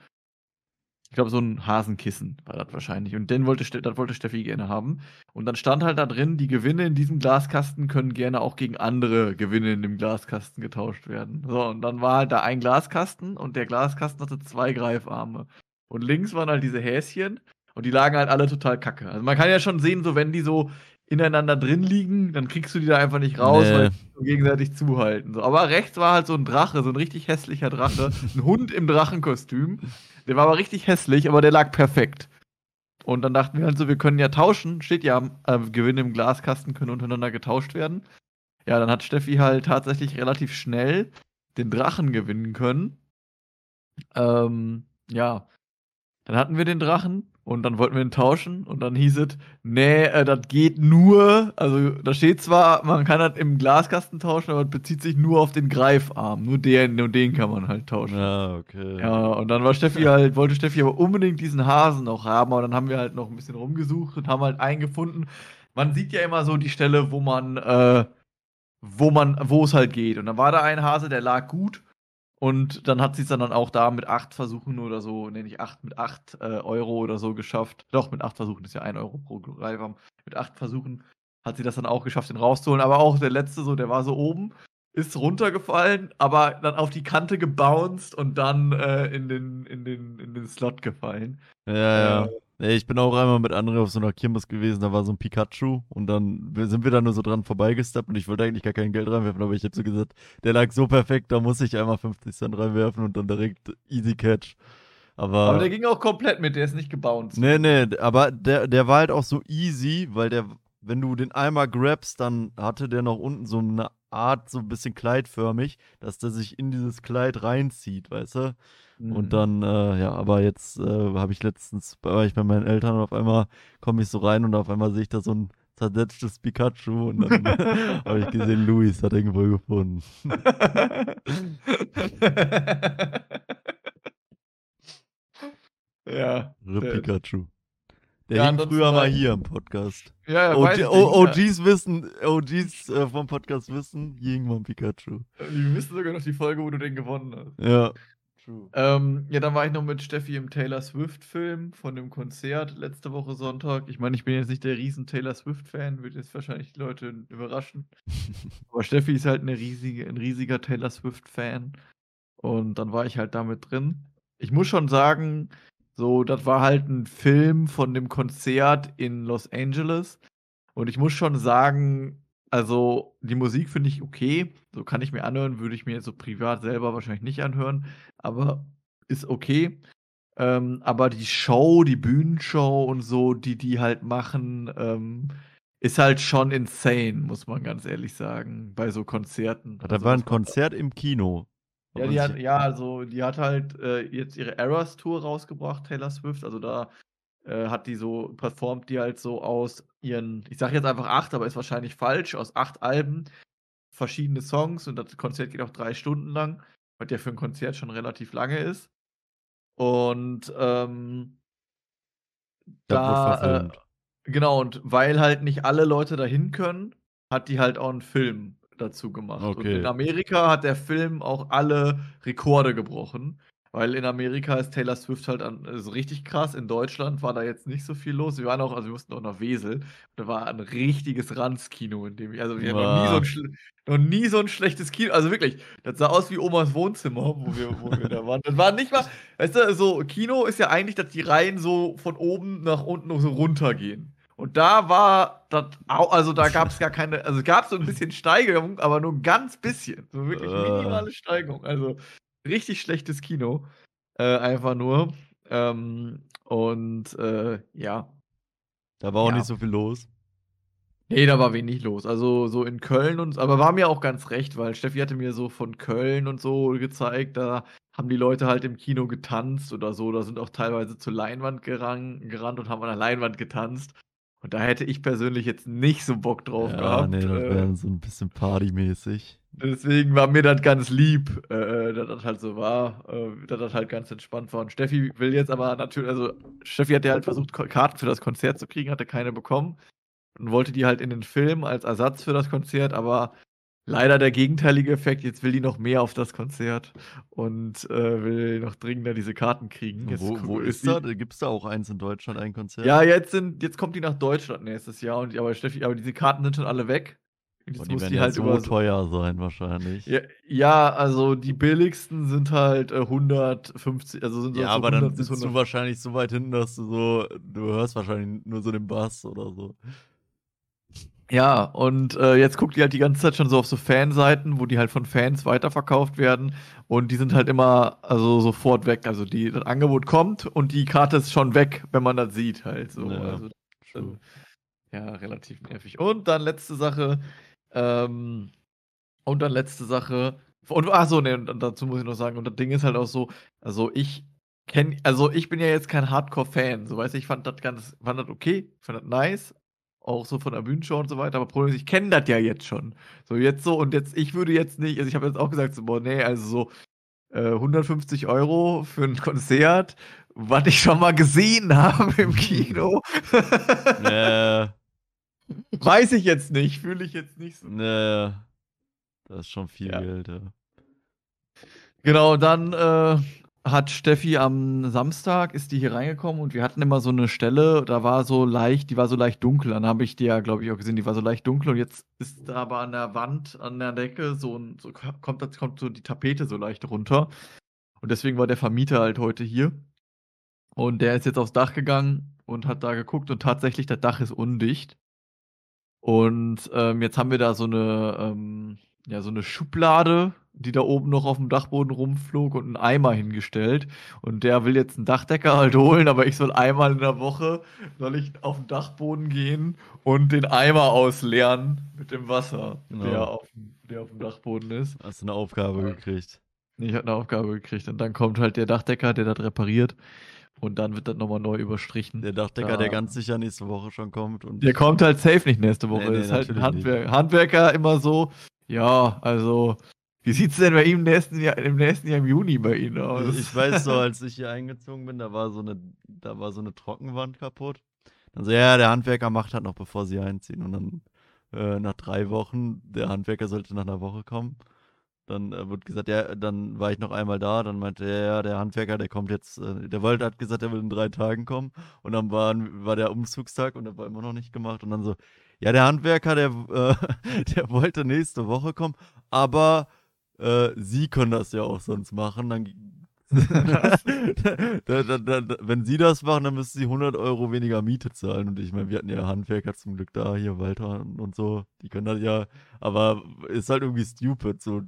Ich glaube, so ein Hasenkissen war das wahrscheinlich. Und den wollte, das wollte Steffi gerne haben. Und dann stand halt da drin, die Gewinne in diesem Glaskasten können gerne auch gegen andere Gewinne in dem Glaskasten getauscht werden. So, und dann war halt da ein Glaskasten und der Glaskasten hatte zwei Greifarme. Und links waren halt diese Häschen und die lagen halt alle total kacke. Also man kann ja schon sehen, so wenn die so ineinander drin liegen, dann kriegst du die da einfach nicht raus, Nee. weil die so gegenseitig zuhalten. So. Aber rechts war halt so ein Drache, so ein richtig hässlicher Drache. *laughs* ein Hund im Drachenkostüm. Der war aber richtig hässlich, aber der lag perfekt. Und dann dachten wir halt so, wir können ja tauschen. Steht ja, äh, Gewinne im Glaskasten können untereinander getauscht werden. Ja, dann hat Steffi halt tatsächlich relativ schnell den Drachen gewinnen können. Ähm, ja. Dann hatten wir den Drachen und dann wollten wir ihn tauschen und dann hieß es, nee, äh, das geht nur, also da steht zwar, man kann das im Glaskasten tauschen, aber es bezieht sich nur auf den Greifarm. Nur den, nur den kann man halt tauschen. Ja, okay. Ja, und dann war Steffi halt, wollte Steffi aber unbedingt diesen Hasen auch haben, aber dann haben wir halt noch ein bisschen rumgesucht und haben halt einen gefunden. Man sieht ja immer so die Stelle, wo man, äh, wo man, wo es halt geht. Und dann war da ein Hase, der lag gut. Und dann hat sie es dann auch da mit acht Versuchen oder so, nenne ich acht, mit acht äh, Euro oder so geschafft. Doch, mit acht Versuchen ist ja ein Euro pro Greifam. Mit acht Versuchen hat sie das dann auch geschafft, den rauszuholen. Aber auch der letzte, so, der war so oben, ist runtergefallen, aber dann auf die Kante gebounced und dann äh, in, den, in, den, in den Slot gefallen. Ja, ja. Äh, Nee, ich bin auch einmal mit anderen auf so einer Kirmes gewesen, da war so ein Pikachu und dann sind wir da nur so dran vorbeigesteppt und ich wollte eigentlich gar kein Geld reinwerfen, aber ich habe so gesagt, der lag so perfekt, da muss ich einmal 50 Cent reinwerfen und dann direkt easy catch. Aber, Aber der ging auch komplett mit, der ist nicht gebounced. nee, nee, aber der, der war halt auch so easy, weil der, wenn du den einmal grabst, dann hatte der noch unten so eine Art, so ein bisschen kleidförmig, dass der sich in dieses Kleid reinzieht, weißt du? Mhm. Und dann, äh, ja, aber jetzt äh, habe ich letztens, war ich bei meinen Eltern und auf einmal komme ich so rein und auf einmal sehe ich da so ein zersetztes Pikachu und dann *laughs* *laughs* habe ich gesehen, Luis hat irgendwo gefunden. *laughs* ja. Rip Pikachu. Der Ja, hing früher mal hier im Podcast. Ja, ja, OG, weiß O-. OGs wissen, OGs äh, vom Podcast wissen, hier hing mal ein Pikachu. Wir wissen sogar noch die Folge, wo du den gewonnen hast. Ja. Ähm, ja, dann war ich noch mit Steffi im Taylor Swift-Film von dem Konzert letzte Woche Sonntag. Ich meine, ich bin jetzt nicht der riesen Taylor Swift-Fan, wird jetzt wahrscheinlich die Leute überraschen. *laughs* Aber Steffi ist halt eine riesige, ein riesiger Taylor Swift-Fan. Und dann war ich halt damit drin. Ich muss schon sagen, so, das war halt ein Film von dem Konzert in Los Angeles. Und ich muss schon sagen, also die Musik finde ich okay. So kann ich mir anhören, würde ich mir jetzt so privat selber wahrscheinlich nicht anhören. Aber ist okay. Ähm, aber die Show, die Bühnenshow und so, die die halt machen, ähm, ist halt schon insane, muss man ganz ehrlich sagen, bei so Konzerten. Da Also, war ein Konzert im Kino. ja, die hat, ja, also die hat halt äh, jetzt ihre Eras Tour rausgebracht, Taylor Swift. Also da äh, hat die so, performt die halt so aus ihren, ich sage jetzt einfach acht, aber ist wahrscheinlich falsch, aus acht Alben, verschiedene Songs und das Konzert geht auch drei Stunden lang, was ja für ein Konzert schon relativ lange ist. Und ähm, da, äh, genau, und weil halt nicht alle Leute dahin können, hat die halt auch einen Film dazu gemacht. Und Okay. in Amerika hat der Film auch alle Rekorde gebrochen. Weil in Amerika ist Taylor Swift halt an, also richtig krass. In Deutschland war da jetzt nicht so viel los. Wir waren auch, also wir mussten auch nach Wesel. Da war ein richtiges Ranzkino, in dem ich, also wir hatten noch nie, so ein noch nie so ein schlechtes Kino. Also wirklich, das sah aus wie Omas Wohnzimmer, wo wir, wo wir da waren. Das war nicht mal, weißt du, so Kino ist ja eigentlich, dass die Reihen so von oben nach unten so runtergehen. Und da war das, also da gab es gar keine, also es gab so ein bisschen Steigerung, aber nur ein ganz bisschen. So wirklich Äh. minimale Steigerung. Also richtig schlechtes Kino. Äh, einfach nur. Ähm, und äh, ja. Da war auch Ja. nicht so viel los. Nee, da war wenig los. Also so in Köln und aber war mir auch ganz recht, weil Steffi hatte mir so von Köln und so gezeigt, da haben die Leute halt im Kino getanzt oder so, da sind auch teilweise zur Leinwand gerannt, gerannt und haben an der Leinwand getanzt. Und da hätte ich persönlich jetzt nicht so Bock drauf ja, gehabt. nee, das äh, wäre so ein bisschen partymäßig. Deswegen war mir das ganz lieb, äh, dass das halt so war, äh, dass das halt ganz entspannt war. Und Steffi will jetzt aber natürlich, also Steffi hat ja halt versucht, Karten für das Konzert zu kriegen, hatte keine bekommen und wollte die halt in den Film als Ersatz für das Konzert, aber leider der gegenteilige Effekt, jetzt will die noch mehr auf das Konzert und äh, will noch dringender diese Karten kriegen. Jetzt Wo, wo ist die- da? Gibt es da auch eins in Deutschland, ein Konzert? Ja, jetzt sind, jetzt kommt die nach Deutschland nächstes Jahr und aber Steffi, aber diese Karten sind schon alle weg. Und Und Jetzt die muss werden die halt so teuer sein wahrscheinlich. ja, ja, also die billigsten sind halt äh, 150, also sind Ja, so aber dann 100 bis sitzt du 100. wahrscheinlich so weit hinten, dass du so, du hörst wahrscheinlich nur so den Bass oder so. Ja, und äh, jetzt guckt die halt die ganze Zeit schon so auf so Fanseiten, wo die halt von Fans weiterverkauft werden. Und die sind halt immer also sofort weg. Also die, das Angebot kommt und die Karte ist schon weg, wenn man das sieht halt so. Ja, also, ja, relativ nervig. Und dann letzte Sache. Ähm, und dann letzte Sache. Und achso, ne, und dazu muss ich noch sagen, und das Ding ist halt auch so, also ich kenne, also ich bin ja jetzt kein Hardcore-Fan, so weißt du, ich fand das ganz, fand das okay, fand das nice, auch so von der Bühnenshow und so weiter, aber Problem ist, ich kenne das ja jetzt schon. So jetzt so, und jetzt, ich würde jetzt nicht, also ich habe jetzt auch gesagt, so, boah, nee, also so äh, 150 Euro für ein *laughs* Konzert, was ich schon mal gesehen *laughs* habe im Kino. Ja, Weiß ich jetzt nicht, fühle ich jetzt nicht so. *laughs* ja. Das ist schon viel Ja. Geld, ja. Genau, dann äh, hat Steffi am Samstag, ist die hier reingekommen und wir hatten immer so eine Stelle, da war so leicht, die war so leicht dunkel. Dann habe ich die ja, glaube ich, auch gesehen, die war so leicht dunkel und jetzt ist da aber an der Wand, an der Decke so, ein, so kommt, kommt so die Tapete so leicht runter. Und deswegen war der Vermieter halt heute hier. Und der ist jetzt aufs Dach gegangen und hat da geguckt und tatsächlich, das Dach ist undicht. Und ähm, jetzt haben wir da so eine, ähm, ja, so eine Schublade, die da oben noch auf dem Dachboden rumflog und einen Eimer hingestellt. Und der will jetzt einen Dachdecker halt holen, aber ich soll einmal in der Woche, soll ich auf den Dachboden gehen und den Eimer ausleeren mit dem Wasser, Genau. der, auf, dem- der auf dem Dachboden ist. Hast du eine Aufgabe Ja. gekriegt. Ich habe eine Aufgabe gekriegt und dann kommt halt der Dachdecker, der das repariert und dann wird das nochmal neu überstrichen. Der Dachdecker, Da- der ganz sicher nächste Woche schon kommt. Und Der kommt halt safe nicht nächste Woche. Nee, nee, das ist halt ein Handwer Handwerker immer so, ja, also, wie sieht's denn bei ihm im nächsten Jahr, im nächsten Jahr im Juni bei Ihnen aus? Ich, ich weiß so, *laughs* als ich hier eingezogen bin, da war so eine, da war so eine Trockenwand kaputt. Dann so, ja, der Handwerker macht halt noch, bevor sie einziehen. Und dann äh, nach drei Wochen, der Handwerker sollte nach einer Woche kommen. Dann äh, wird gesagt, ja, dann war ich noch einmal da. Dann meinte er, ja, der Handwerker, der kommt jetzt, äh, der wollte, hat gesagt, er will in drei Tagen kommen. Und dann war, war der Umzugstag und der war immer noch nicht gemacht. Und dann so, ja, der Handwerker, der, äh, *laughs* der wollte nächste Woche kommen, aber äh, Sie können das ja auch sonst machen. Dann, da, da, da, wenn Sie das machen, dann müssen Sie 100 Euro weniger Miete zahlen. Und ich meine, wir hatten ja Handwerker zum Glück da, hier Walter und, so. Die können das ja, aber ist halt irgendwie stupid. So,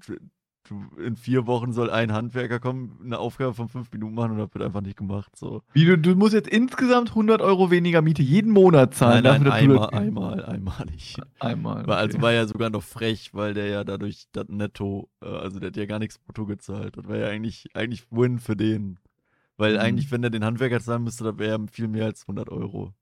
in vier Wochen soll ein Handwerker kommen, eine Aufgabe von fünf Minuten machen und das wird einfach nicht gemacht. So. Wie, du, du musst jetzt insgesamt 100 Euro weniger Miete jeden Monat zahlen. Nein, nein, dass du einmal, einmal, einmalig. Einmal. Also okay. war ja sogar noch frech, weil der ja dadurch das Netto, äh, also der hat ja gar nichts brutto gezahlt. Das wäre ja eigentlich, eigentlich Win für den. Weil Mhm. eigentlich, wenn der den Handwerker zahlen müsste, das wäre ja viel mehr als 100 Euro.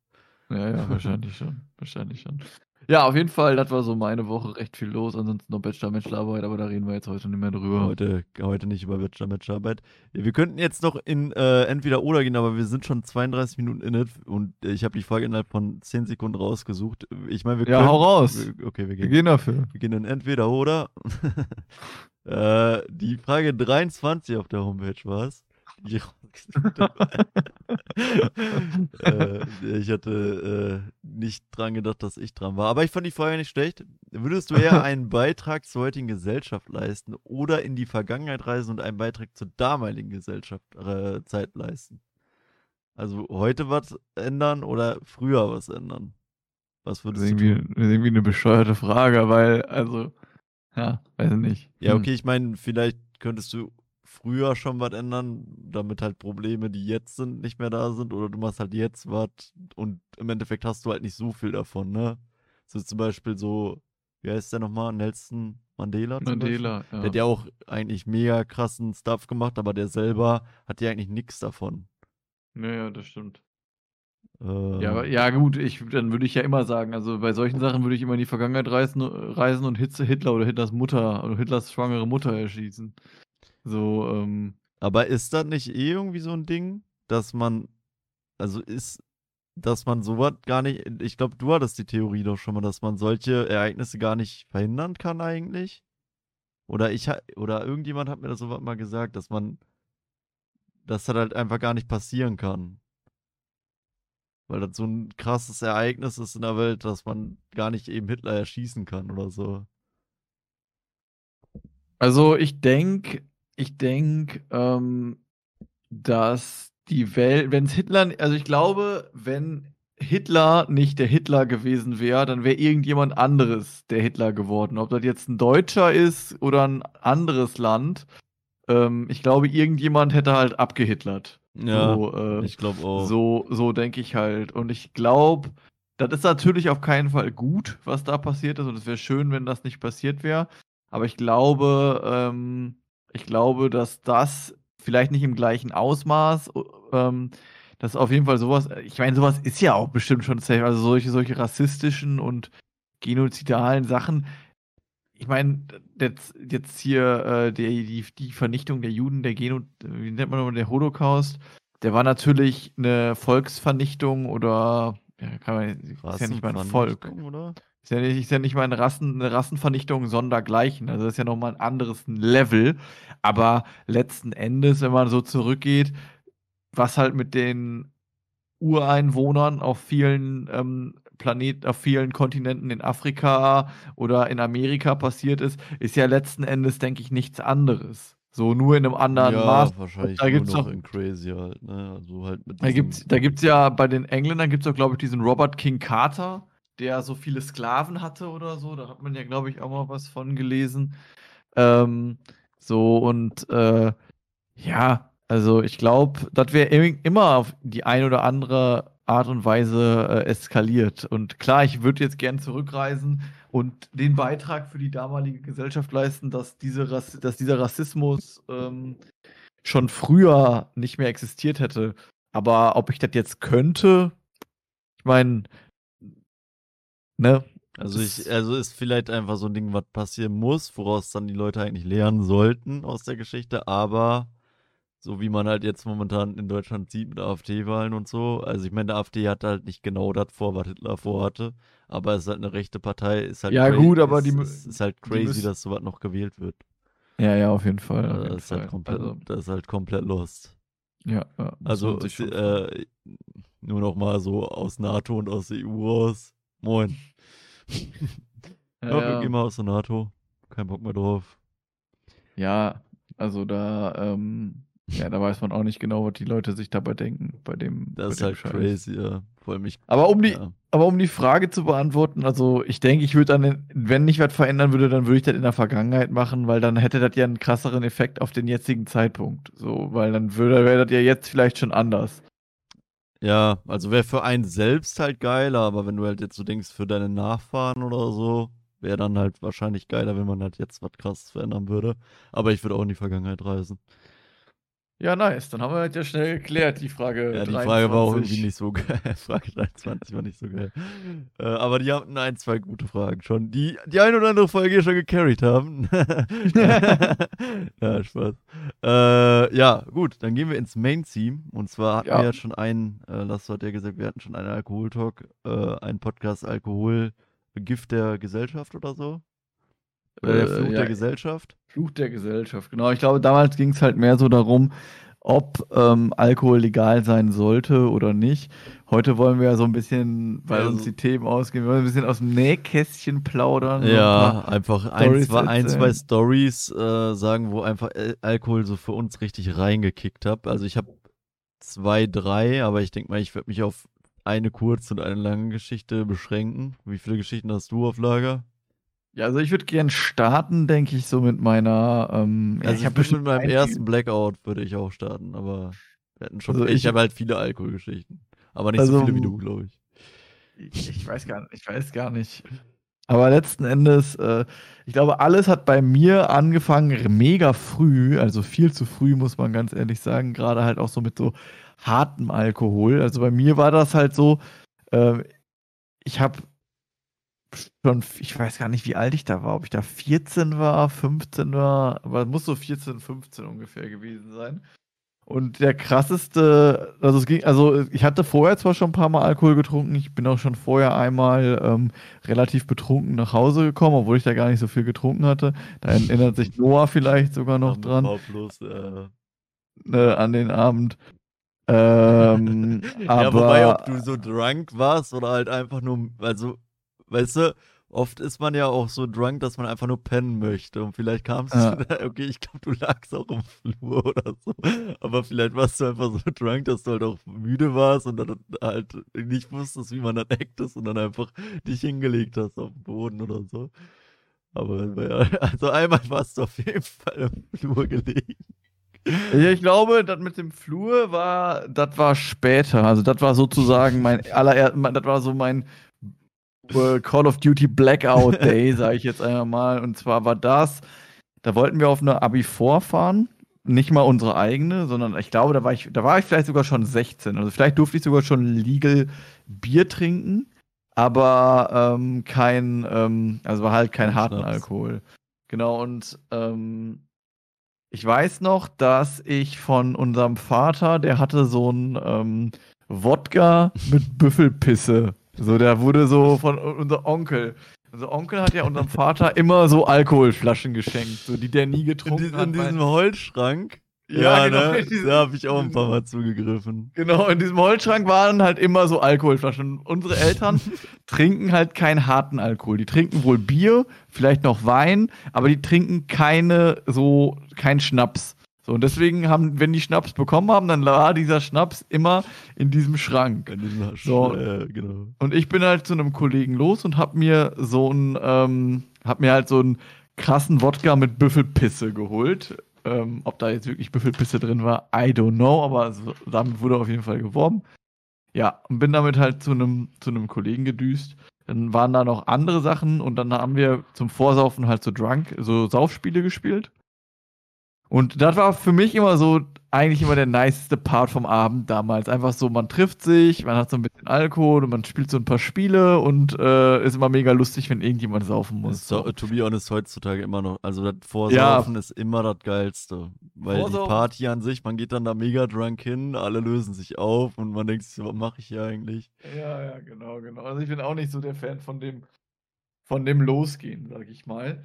Ja, ja, wahrscheinlich schon. Wahrscheinlich schon. Ja, auf jeden Fall, das war so meine Woche recht viel los. Ansonsten noch Bachelor, Bachelorarbeit, aber da reden wir jetzt heute nicht mehr drüber. Heute, heute nicht über Bachelor, Bachelorarbeit. Wir könnten jetzt noch in äh, entweder oder gehen, aber wir sind schon 32 Minuten in it und ich habe die Frage innerhalb von 10 Sekunden rausgesucht. Ich meine, wir Ja, können, hau raus. Wir, okay, wir Wir gehen gehen dafür. Wir gehen in entweder oder. *laughs* äh, die Frage 23 auf der Homepage war es. *laughs* Äh, ich hatte äh, nicht dran gedacht, dass ich dran war. Aber ich fand die Frage nicht schlecht. Würdest du eher *laughs* einen Beitrag zur heutigen Gesellschaft leisten oder in die Vergangenheit reisen und einen Beitrag zur damaligen Gesellschaft äh, Zeit leisten? Also heute was ändern oder früher was ändern? Was Das ist würdest du irgendwie, tun? irgendwie eine bescheuerte Frage, weil, also, ja, weiß ich nicht. Ja, Hm. okay, ich meine, vielleicht könntest du früher schon was ändern, damit halt Probleme, die jetzt sind, nicht mehr da sind. Oder du machst halt jetzt was und im Endeffekt hast du halt nicht so viel davon, ne? So zum Beispiel so, wie heißt der nochmal? Nelson Mandela Mandela, ja. Der hat ja auch eigentlich mega krassen Stuff gemacht, aber der selber hat ja eigentlich nichts davon. Ja, ja, das stimmt. Äh, Ja, aber, ja, gut, ich, dann würde ich ja immer sagen, also bei solchen Sachen würde ich immer in die Vergangenheit reisen, reisen und Hitze Hitler oder Hitlers Mutter oder Hitlers schwangere Mutter erschießen. So, ähm, Aber ist das nicht eh irgendwie so ein Ding, dass man, also ist, dass man sowas gar nicht, ich glaube, du hattest die Theorie doch schon mal, dass man solche Ereignisse gar nicht verhindern kann eigentlich? Oder ich, oder irgendjemand hat mir das sowas mal gesagt, dass man, dass das halt einfach gar nicht passieren kann. Weil das so ein krasses Ereignis ist in der Welt, dass man gar nicht eben Hitler erschießen kann oder so. Also ich denke, ich denke, ähm, dass die Welt, wenn es Hitler, also ich glaube, wenn Hitler nicht der Hitler gewesen wäre, dann wäre irgendjemand anderes der Hitler geworden. Ob das jetzt ein Deutscher ist oder ein anderes Land. Ähm, ich glaube, irgendjemand hätte halt abgehitlert. Ja, so, äh, ich glaube auch. So, so denke ich halt. Und ich glaube, das ist natürlich auf keinen Fall gut, was da passiert ist. Und es wäre schön, wenn das nicht passiert wäre. Aber ich glaube, ähm, ich glaube, dass das vielleicht nicht im gleichen Ausmaß, ähm, dass auf jeden Fall sowas, ich meine, sowas ist ja auch bestimmt schon safe. Also solche, solche rassistischen und genozidalen Sachen. Ich meine, jetzt, jetzt hier äh, die, die, die Vernichtung der Juden, der Geno, wie nennt man nochmal, der Holocaust, der war natürlich eine Volksvernichtung oder ja, kann man, ist ja nicht mal ein Volk. Oder? Ist ja nicht, ist ja nicht mal eine, Rassen, eine Rassenvernichtung sondergleichen. Also das ist ja nochmal ein anderes Level. Aber letzten Endes, wenn man so zurückgeht, was halt mit den Ureinwohnern auf vielen ähm, Planeten, auf vielen Kontinenten in Afrika oder in Amerika passiert ist, ist ja letzten Endes, denke ich, nichts anderes. So nur in einem anderen ja, Maß. wahrscheinlich da gibt's nur noch in Crazy halt, ne? Also halt mit da gibt's, da gibt's ja bei den Engländern gibt's auch, glaube ich, diesen Robert King Carter, der so viele Sklaven hatte oder so. Da hat man ja, glaube ich, auch mal was von gelesen. Ähm, so und äh, ja, also ich glaube, das wäre immer auf die eine oder andere Art und Weise äh, eskaliert. Und klar, ich würde jetzt gern zurückreisen und den Beitrag für die damalige Gesellschaft leisten, dass, diese dass dieser Rassismus ähm, schon früher nicht mehr existiert hätte. Aber ob ich das jetzt könnte, ich meine, ne? Also ich, also ist vielleicht einfach so ein Ding, was passieren muss, woraus dann die Leute eigentlich lernen sollten aus der Geschichte, aber so wie man halt jetzt momentan in Deutschland sieht mit AfD-Wahlen und so. Also ich meine, der AfD hat halt nicht genau das vor, was Hitler vorhatte. Aber es ist halt eine rechte Partei. Ist halt ja, gut, aber ist, die ist, ist halt crazy, dass sowas noch gewählt wird. Ja, ja, auf jeden Fall. Auf Also jeden das, ist halt Fall. komplett, Also, das ist halt komplett lost. ja, ja, Also äh, nur noch mal so aus NATO und aus der EU raus. Moin. Ja, Ja, wir gehen mal aus der NATO. Kein Bock mehr drauf. Ja, also da, ähm, ja, da weiß man auch nicht genau, was die Leute sich dabei denken, bei dem, bei Das ist dem halt Scheiß. crazy, ja. Vor allem ich. Aber um die, Ja. aber um die Frage zu beantworten, also ich denke, ich würde dann, wenn ich was verändern würde, dann würde ich das in der Vergangenheit machen, weil dann hätte das ja einen krasseren Effekt auf den jetzigen Zeitpunkt. So, weil dann würde, wäre das ja jetzt vielleicht schon anders. Ja, also wäre für einen selbst halt geiler, aber wenn du halt jetzt so denkst, für deine Nachfahren oder so, wäre dann halt wahrscheinlich geiler, wenn man halt jetzt was krasses verändern würde. Aber ich würde auch in die Vergangenheit reisen. Ja, nice. Dann haben wir das ja schnell geklärt, die Frage. Ja, die Frage war auch 23. irgendwie nicht so geil. *laughs* Frage 23 war nicht so geil. Äh, aber die hatten ein, zwei gute Fragen schon, die die eine oder andere Folge schon gecarried haben. *laughs* ja, Spaß. Äh, ja, gut, dann gehen wir ins Main-Theme. Und zwar hatten Ja. wir ja schon einen, äh, Lasso hat ja gesagt, wir hatten schon einen Alkohol-Talk, äh, einen Podcast Alkohol, Gift der Gesellschaft oder so. Oder der Äh, Fluch ja. der Gesellschaft. Fluch der Gesellschaft, genau. Ich glaube, damals ging es halt mehr so darum, ob ähm, Alkohol legal sein sollte oder nicht. Heute wollen wir ja so ein bisschen, weil Also- uns die Themen ausgehen, wir wollen ein bisschen aus dem Nähkästchen plaudern. ein Ja, einfach ein, zwei, ein, zwei. Stories äh, sagen, wo einfach Al- Alkohol so für uns richtig reingekickt hat. Also ich habe zwei, drei, aber ich denke mal, ich werde mich auf eine kurze und eine lange Geschichte beschränken. Wie viele Geschichten hast du auf Lager? Ja, also ich würde gern starten, denke ich, so mit meiner. Ähm, ja, Also ich, hab würd mit bestimmt meinem ersten Blackout würde ich auch starten, aber wir hatten schon. Also ich ich- habe halt viele Alkoholgeschichten, aber nicht so Also, viele wie du, glaube ich. Ich, ich weiß gar nicht, ich weiß gar nicht. Aber letzten Endes, äh, ich glaube, alles hat bei mir angefangen mega früh, also viel zu früh, muss man ganz ehrlich sagen, gerade halt auch so mit so hartem Alkohol. Also bei mir war das halt so, äh, ich habe schon, ich weiß gar nicht, wie alt ich da war, ob ich da 14 war, 15 war, aber es muss so 14, 15 ungefähr gewesen sein. Und der krasseste, also es ging, also ich hatte vorher zwar schon ein paar Mal Alkohol getrunken, ich bin auch schon vorher einmal ähm, relativ betrunken nach Hause gekommen, obwohl ich da gar nicht so viel getrunken hatte. Da erinnert sich Noah vielleicht sogar noch dran, Bloß, äh, äh, an den Abend. Ähm, *laughs* ja, wobei, ob aber du so drunk warst oder halt einfach nur, also, weißt du, oft ist man ja auch so drunk, dass man einfach nur pennen möchte. Und vielleicht kam es, Ja. *laughs* okay, ich glaube, du lagst auch im Flur oder so. Aber vielleicht warst du einfach so *laughs* drunk, dass du halt auch müde warst und dann halt nicht wusstest, wie man dann eckt ist und dann einfach dich hingelegt hast auf den Boden oder so. Aber ja, *laughs* also einmal warst du auf jeden Fall im Flur gelegen. Ja, ich glaube, das mit dem Flur war, das war später. Also das war sozusagen mein allererst, das war so mein *laughs* Call of Duty Blackout *laughs* Day, sage ich jetzt einmal mal. Und zwar war das, da wollten wir auf eine Abi vorfahren, nicht mal unsere eigene, sondern ich glaube, da war ich, da war ich vielleicht sogar schon 16. Also vielleicht durfte ich sogar schon legal Bier trinken, aber ähm, kein, ähm, also war halt kein harten. Alkohol. Genau, und ähm, ich weiß noch, dass ich von unserem Vater, der hatte so ein ähm, Wodka mit Büffelpisse. So, der wurde so von unser Onkel. Unser Onkel hat ja unserem Vater immer so Alkoholflaschen geschenkt, so die der nie In, getrunken diesem- hat. in diesem Holzschrank. Ja, genau, ne? in diesem- da habe ich auch ein paar Mal zugegriffen. Genau, in diesem Holzschrank waren halt immer so Alkoholflaschen. Und unsere Eltern *laughs* trinken halt keinen harten Alkohol. Die trinken wohl Bier, vielleicht noch Wein, aber die trinken keine, so, keinen Schnaps. So, und deswegen haben, wenn die Schnaps bekommen haben, dann war dieser Schnaps immer in diesem Schrank. In diesem So. äh, genau. Und ich bin halt zu einem Kollegen los und hab mir so ein, ähm, hab mir halt so einen krassen Wodka mit Büffelpisse geholt. Ähm, ob da jetzt wirklich Büffelpisse drin war, I don't know, aber so, damit wurde auf jeden Fall geworben. Ja, und bin damit halt zu einem zu einem Kollegen gedüst. Dann waren da noch andere Sachen und dann haben wir zum Vorsaufen halt so Drunk, so Saufspiele gespielt. Und das war für mich immer so eigentlich immer der niceste Part vom Abend damals. Einfach so, man trifft sich, man hat so ein bisschen Alkohol und man spielt so ein paar Spiele und äh, ist immer mega lustig, wenn irgendjemand saufen muss. So, to be honest, heutzutage immer noch. Also das Vorsaufen ist immer das Geilste. Weil Vorsaufen- die Party an sich, man geht dann da mega drunk hin, alle lösen sich auf und man denkt sich, so, was mache ich hier eigentlich? Ja, ja, genau, genau. Also ich bin auch nicht so der Fan von dem, von dem Losgehen, sag ich mal.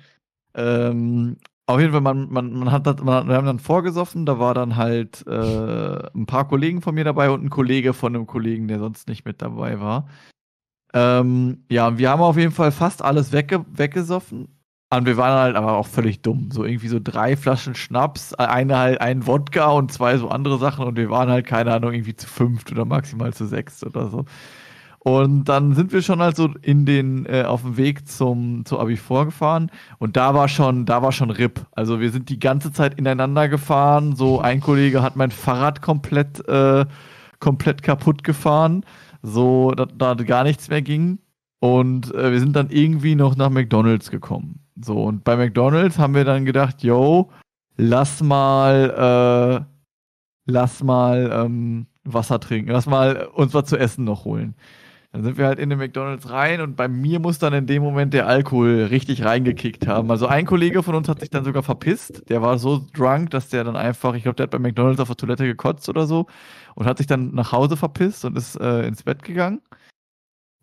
Ähm, auf jeden Fall, man, man, man hat das, man, wir haben dann vorgesoffen, da war dann halt äh, ein paar Kollegen von mir dabei und ein Kollege von einem Kollegen, der sonst nicht mit dabei war. Ähm, ja, wir haben auf jeden Fall fast alles wegge weggesoffen. Und wir waren halt aber auch völlig dumm. So irgendwie so drei Flaschen Schnaps, eine halt ein Wodka und zwei so andere Sachen und wir waren halt, keine Ahnung, irgendwie zu fünft oder maximal zu sechst oder so. Und dann sind wir schon halt so in den, äh, auf dem Weg zum, zu Abi vorgefahren und da war schon, da war schon RIP. Also wir sind die ganze Zeit ineinander gefahren. So ein Kollege hat mein Fahrrad komplett, äh, komplett kaputt gefahren. So, da, da gar nichts mehr ging. Und äh, wir sind dann irgendwie noch nach McDonalds gekommen. So, und bei McDonalds haben wir dann gedacht, yo, lass mal, äh, lass mal ähm, Wasser trinken, lass mal uns was zu essen noch holen. Dann sind wir halt in den McDonalds rein und bei mir muss dann in dem Moment der Alkohol richtig reingekickt haben. Also ein Kollege von uns hat sich dann sogar verpisst. Der war so drunk, dass der dann einfach, ich glaube, der hat bei McDonalds auf der Toilette gekotzt oder so und hat sich dann nach Hause verpisst und ist äh, ins Bett gegangen.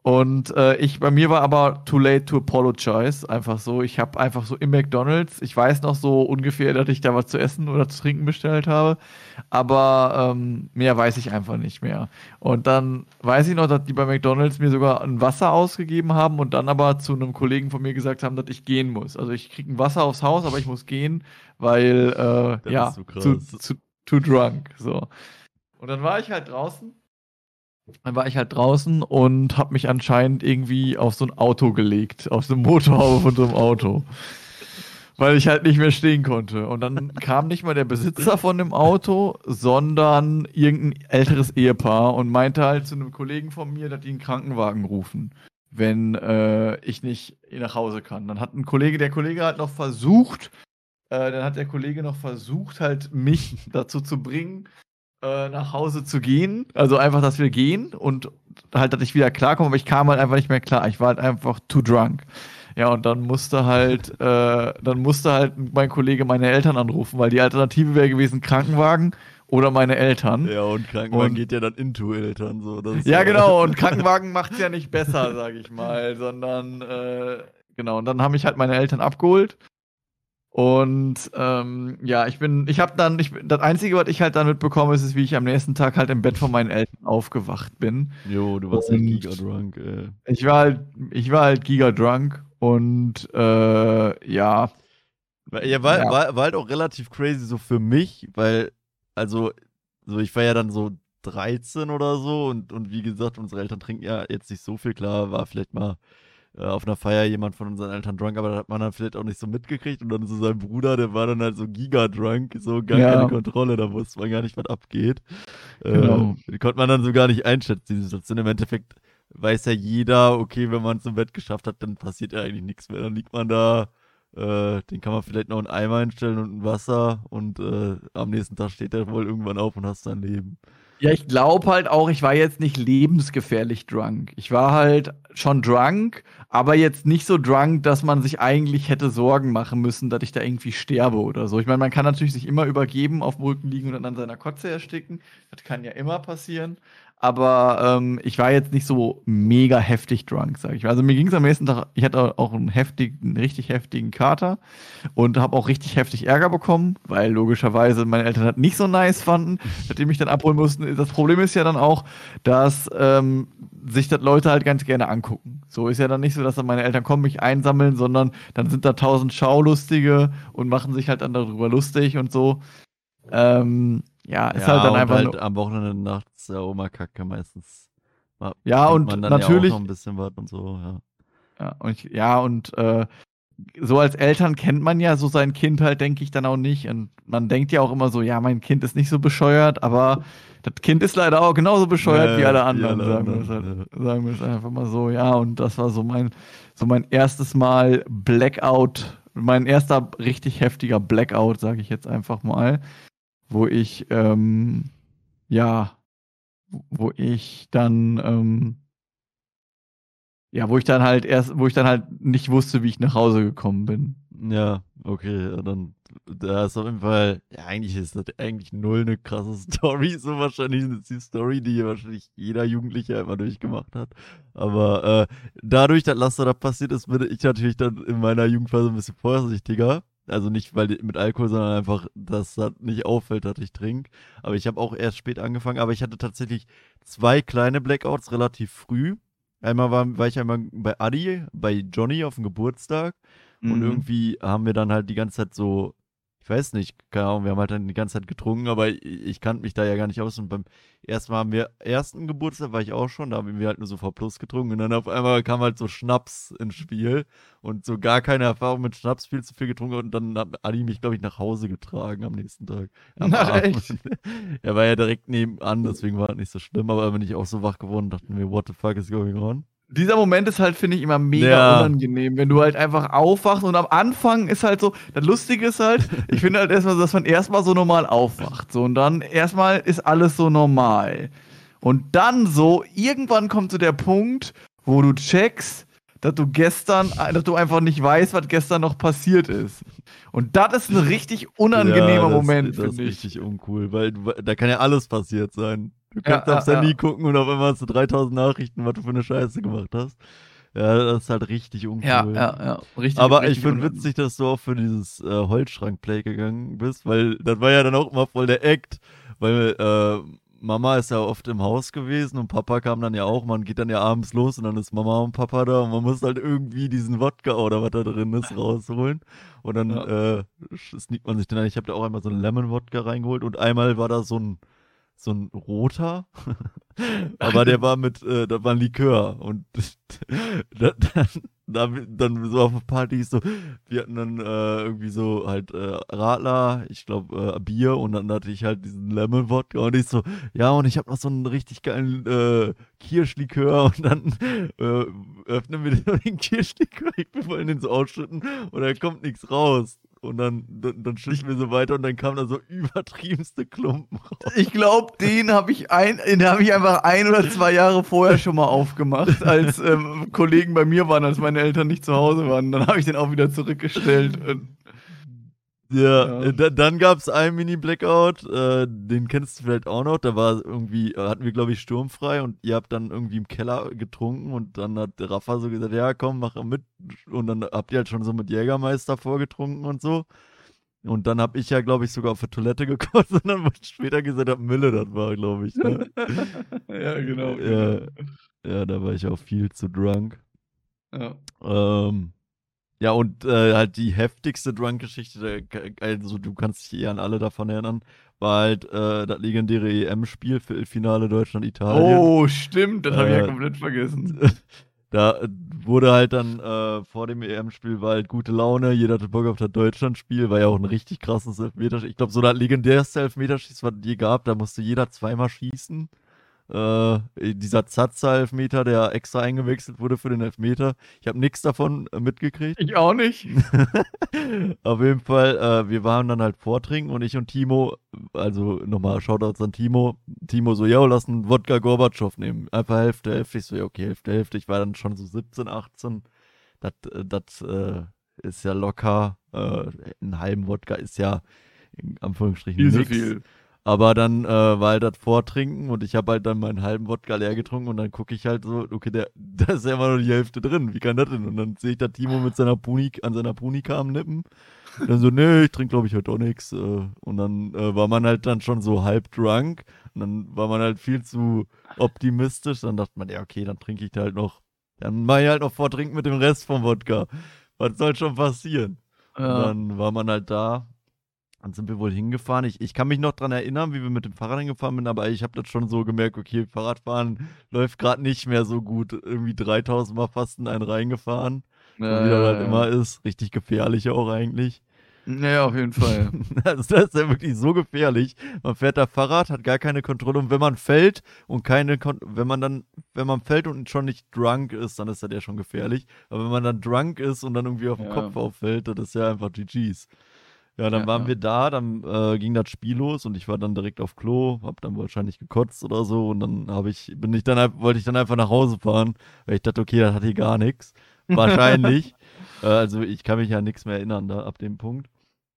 Und äh, ich, bei mir war aber too late to apologize. Einfach so. Ich habe einfach so im McDonalds, ich weiß noch so ungefähr, dass ich da was zu essen oder zu trinken bestellt habe. Aber ähm, mehr weiß ich einfach nicht mehr. Und dann weiß ich noch, dass die bei McDonalds mir sogar ein Wasser ausgegeben haben und dann aber zu einem Kollegen von mir gesagt haben, dass ich gehen muss. Also ich kriege ein Wasser aufs Haus, aber ich muss gehen, weil äh, ja, so zu, zu, too drunk. So. Und dann war ich halt draußen. Dann war ich halt draußen und habe mich anscheinend irgendwie auf so ein Auto gelegt, auf so eine Motorhaube von so einem Auto. Weil ich halt nicht mehr stehen konnte. Und dann kam nicht mal der Besitzer von dem Auto, sondern irgendein älteres Ehepaar und meinte halt zu einem Kollegen von mir, dass die einen Krankenwagen rufen, wenn äh, ich nicht nach Hause kann. Dann hat ein Kollege, der Kollege hat noch versucht, äh, dann hat der Kollege noch versucht, halt mich *laughs* dazu zu bringen, äh, nach Hause zu gehen. Also einfach, dass wir gehen und halt, dass ich wieder klarkomme, aber ich kam halt einfach nicht mehr klar. Ich war halt einfach too drunk. Ja, und dann musste halt, *laughs* äh, dann musste halt mein Kollege meine Eltern anrufen, weil die Alternative wäre gewesen, Krankenwagen oder meine Eltern. Ja, und Krankenwagen Und- geht ja dann into Eltern. So. Das ist Ja, genau, *laughs* und Krankenwagen macht's ja nicht besser, sag ich mal, sondern äh, genau, und dann haben mich halt meine Eltern abgeholt. Und ähm, ja, ich bin, ich habe dann, ich, das Einzige, was ich halt dann mitbekomme, ist, ist, wie ich am nächsten Tag halt im Bett von meinen Eltern aufgewacht bin. Jo, du warst halt giga-drunk, ey. Ich war halt, ich war halt giga-drunk und äh, ja. Ja, war, ja. War, war halt auch relativ crazy so für mich, weil, also, so ich war ja dann so 13 oder so und, und wie gesagt, unsere Eltern trinken ja jetzt nicht so viel, klar, war vielleicht mal äh, auf einer Feier jemand von unseren Eltern drunk, aber da hat man dann vielleicht auch nicht so mitgekriegt und dann so sein Bruder, der war dann halt so giga-drunk, so gar ja. keine Kontrolle, da wusste man gar nicht, was abgeht. Äh, genau. Äh, konnte man dann so gar nicht einschätzen, die Situation. Im Endeffekt weiß ja jeder, okay, wenn man es im Bett geschafft hat, dann passiert ja eigentlich nichts mehr. Dann liegt man da, äh, den kann man vielleicht noch einen Eimer einstellen und ein Wasser und äh, am nächsten Tag steht er wohl irgendwann auf und hast sein Leben. Ja, ich glaube halt auch, ich war jetzt nicht lebensgefährlich drunk. Ich war halt schon drunk, aber jetzt nicht so drunk, dass man sich eigentlich hätte Sorgen machen müssen, dass ich da irgendwie sterbe oder so. Ich meine, man kann natürlich sich immer übergeben, auf dem Rücken liegen und dann an seiner Kotze ersticken. Das kann ja immer passieren. Aber ähm, ich war jetzt nicht so mega heftig drunk, sag ich mal. Also mir ging es am nächsten Tag, ich hatte auch einen heftigen, richtig heftigen Kater und habe auch richtig heftig Ärger bekommen, weil logischerweise meine Eltern das nicht so nice fanden, *laughs* dass die mich dann abholen mussten. Das Problem ist ja dann auch, dass ähm, sich das Leute halt ganz gerne angucken. So ist ja dann nicht so, dass dann meine Eltern kommen, mich einsammeln, sondern dann sind da tausend Schaulustige und machen sich halt dann darüber lustig und so. Ähm, ja, ist ja, halt dann einfach. Halt am Wochenende nachts der Oma Kacke meistens. Ja, und natürlich. Ja auch noch ein bisschen was und so, ja. Ja, und, ich, ja, und äh, so als Eltern kennt man ja so sein Kind halt, denke ich, dann auch nicht. Und man denkt ja auch immer so, ja, mein Kind ist nicht so bescheuert, aber das Kind ist leider auch genauso bescheuert ja, wie alle anderen, alle sagen, wir halt, ja. sagen wir es einfach mal so. Ja, und das war so mein, so mein erstes Mal Blackout, mein erster richtig heftiger Blackout, sage ich jetzt einfach mal wo ich, ähm, ja, wo ich dann, ähm, ja, wo ich dann halt erst, wo ich dann halt nicht wusste, wie ich nach Hause gekommen bin. Ja, okay, dann, da ist auf jeden Fall, ja, eigentlich ist das eigentlich null eine krasse *laughs* Story, so wahrscheinlich ist die Story, die wahrscheinlich jeder Jugendliche immer durchgemacht hat. Aber äh, dadurch, dass Laster da passiert ist, bin ich natürlich dann in meiner Jugendphase ein bisschen vorsichtiger. Also nicht weil mit Alkohol, sondern einfach, dass das nicht auffällt, dass ich trinke. Aber ich habe auch erst spät angefangen. Aber ich hatte tatsächlich zwei kleine Blackouts relativ früh. Einmal war, war ich einmal bei Adi, bei Johnny auf dem Geburtstag. Mhm. Und irgendwie haben wir dann halt die ganze Zeit so ich weiß nicht, keine Ahnung, wir haben halt dann die ganze Zeit getrunken, aber ich, ich kannte mich da ja gar nicht aus. Und beim ersten Mal haben wir ersten Geburtstag war ich auch schon, da haben wir halt nur so V Plus getrunken und dann auf einmal kam halt so Schnaps ins Spiel und so gar keine Erfahrung mit Schnaps, viel zu viel getrunken und dann hat Adi mich, glaube ich, nach Hause getragen am nächsten Tag. *laughs* Na, echt? *laughs* er war ja direkt nebenan, deswegen war es nicht so schlimm, aber bin ich auch so wach geworden und dachte mir, what the fuck is going on? Dieser Moment ist halt, finde ich, immer mega ja. unangenehm, wenn du halt einfach aufwachst und am Anfang ist halt so, das Lustige ist halt, ich finde halt erstmal, dass man erstmal so normal aufwacht. So, und dann erstmal ist alles so normal. Und dann so, irgendwann kommt so der Punkt, wo du checkst, dass du gestern, dass du einfach nicht weißt, was gestern noch passiert ist. Und das ist ein richtig unangenehmer ja, das, Moment, finde ich. Das ist richtig uncool, weil da kann ja alles passiert sein. Du kannst ja, aufs ja, Handy ja. gucken und auf einmal hast du 3000 Nachrichten, was du für eine Scheiße gemacht hast. Ja, das ist halt richtig uncool. Ja, ja, ja. Richtig, Aber richtig ich finde witzig, dass du auch für dieses äh, Holzschrank-Play gegangen bist, weil das war ja dann auch immer voll der Act. Weil äh, Mama ist ja oft im Haus gewesen und Papa kam dann ja auch. Man geht dann ja abends los und dann ist Mama und Papa da und man muss halt irgendwie diesen Wodka oder was da drin ist *laughs* rausholen. Und dann ja. äh, sneakt man sich dann. Ich habe da auch einmal so einen Lemon-Wodka reingeholt und einmal war da so ein so ein roter, *laughs* aber der war mit, äh, da war ein Likör und *laughs* dann, dann, dann so auf Party so, wir hatten dann äh, irgendwie so halt äh, Radler, ich glaube äh, Bier und dann hatte ich halt diesen Lemon Wodka und ich so, ja und ich habe noch so einen richtig geilen äh, Kirschlikör und dann äh, öffnen wir *laughs* den Kirschlikör, ich will wollen den so ausschütten und da kommt nichts raus. Und dann, dann, dann schütten wir so weiter und dann kamen da so übertriebenste Klumpen raus. Ich glaube, den habe ich, ein, hab ich einfach ein oder zwei Jahre vorher schon mal aufgemacht, als ähm, Kollegen bei mir waren, als meine Eltern nicht zu Hause waren. Dann habe ich den auch wieder zurückgestellt. Ja, ja. dann gab es einen Mini-Blackout, äh, den kennst du vielleicht auch noch. Da war irgendwie, äh, hatten wir, glaube ich, sturmfrei und ihr habt dann irgendwie im Keller getrunken und dann hat Rafa so gesagt, ja, komm, mach mit. Und dann habt ihr halt schon so mit Jägermeister vorgetrunken und so. Und dann habe ich ja, glaube ich, sogar auf der Toilette *laughs* gekotzt und dann wurde später gesagt, ob Mille das war, glaube ich. Ne? *laughs* ja, genau. Ja, genau. ja, da war ich auch viel zu drunk. Ja. Ähm, ja, und äh, halt die heftigste Drunk-Geschichte, also du kannst dich eher an alle davon erinnern, war halt äh, das legendäre EM-Spiel für Finale Deutschland-Italien. Oh, stimmt, das äh, habe ich ja komplett vergessen. *laughs* Da wurde halt dann äh, vor dem EM-Spiel war halt gute Laune, jeder hatte Bock auf das Deutschland-Spiel, war ja auch ein richtig krasses Elfmeterschießen. Ich glaube, so das legendärste Elfmeterschießen, was es je gab, da musste jeder zweimal schießen. Äh, dieser Zatza-Elfmeter, der extra eingewechselt wurde für den Elfmeter. Ich habe nichts davon äh, mitgekriegt. Ich auch nicht. *laughs* Auf jeden Fall, äh, wir waren dann halt vortrinken und ich und Timo, also nochmal Shoutouts an Timo. Timo so, ja, lass einen Wodka Gorbatschow nehmen. Einfach Hälfte, Hälfte. Ich so, ja, okay, Hälfte, Hälfte. Ich war dann schon so 17, 18. Das, das äh, ist ja locker. Äh, einen halben Wodka ist ja in Anführungsstrichen viel. Aber dann äh, war halt das Vortrinken und ich habe halt dann meinen halben Wodka leer getrunken und dann gucke ich halt so, okay, der, *laughs* da ist ja immer noch die Hälfte drin. Wie kann das denn? Und dann sehe ich da Timo mit seiner Puni, an seiner Punika am Nippen. Und dann so, nee, ich trinke glaube ich heute auch nichts. Äh, und dann äh, war man halt dann schon so halb drunk. Und dann war man halt viel zu optimistisch. Dann dachte man, ja, okay, dann trinke ich halt noch. Dann mache ich halt noch Vortrinken mit dem Rest vom Wodka. Was soll schon passieren? Ja. Und dann war man halt da dann sind wir wohl hingefahren. Ich, ich kann mich noch daran erinnern, wie wir mit dem Fahrrad hingefahren sind, aber ich habe das schon so gemerkt, okay, Fahrradfahren läuft gerade nicht mehr so gut. Irgendwie 3000 Mal fast in einen reingefahren. Ja, wie das halt immer ist. Richtig gefährlich auch eigentlich. Naja, auf jeden Fall. das, *laughs* das ist ja wirklich so gefährlich. Man fährt da Fahrrad, hat gar keine Kontrolle und wenn man fällt und keine, Kon wenn man dann, wenn man fällt und schon nicht drunk ist, dann ist das ja schon gefährlich. Aber wenn man dann drunk ist und dann irgendwie auf den ja. Kopf auffällt, das ist ja einfach GG's. Ja, dann ja, waren ja. wir da, dann äh, ging das Spiel los und ich war dann direkt auf Klo, hab dann wahrscheinlich gekotzt oder so und dann habe ich, bin ich dann, wollte ich dann einfach nach Hause fahren, weil ich dachte, okay, das hat hier gar nichts. *laughs* Wahrscheinlich. äh, also ich kann mich ja nichts mehr erinnern da ab dem Punkt.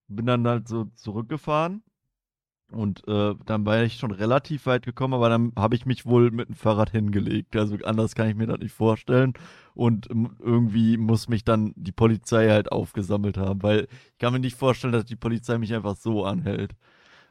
Bin dann halt so zurückgefahren und äh, dann war ich schon relativ weit gekommen, aber dann habe ich mich wohl mit dem Fahrrad hingelegt. Also anders kann ich mir das nicht vorstellen. Und irgendwie muss mich dann die Polizei halt aufgesammelt haben, weil ich kann mir nicht vorstellen, dass die Polizei mich einfach so anhält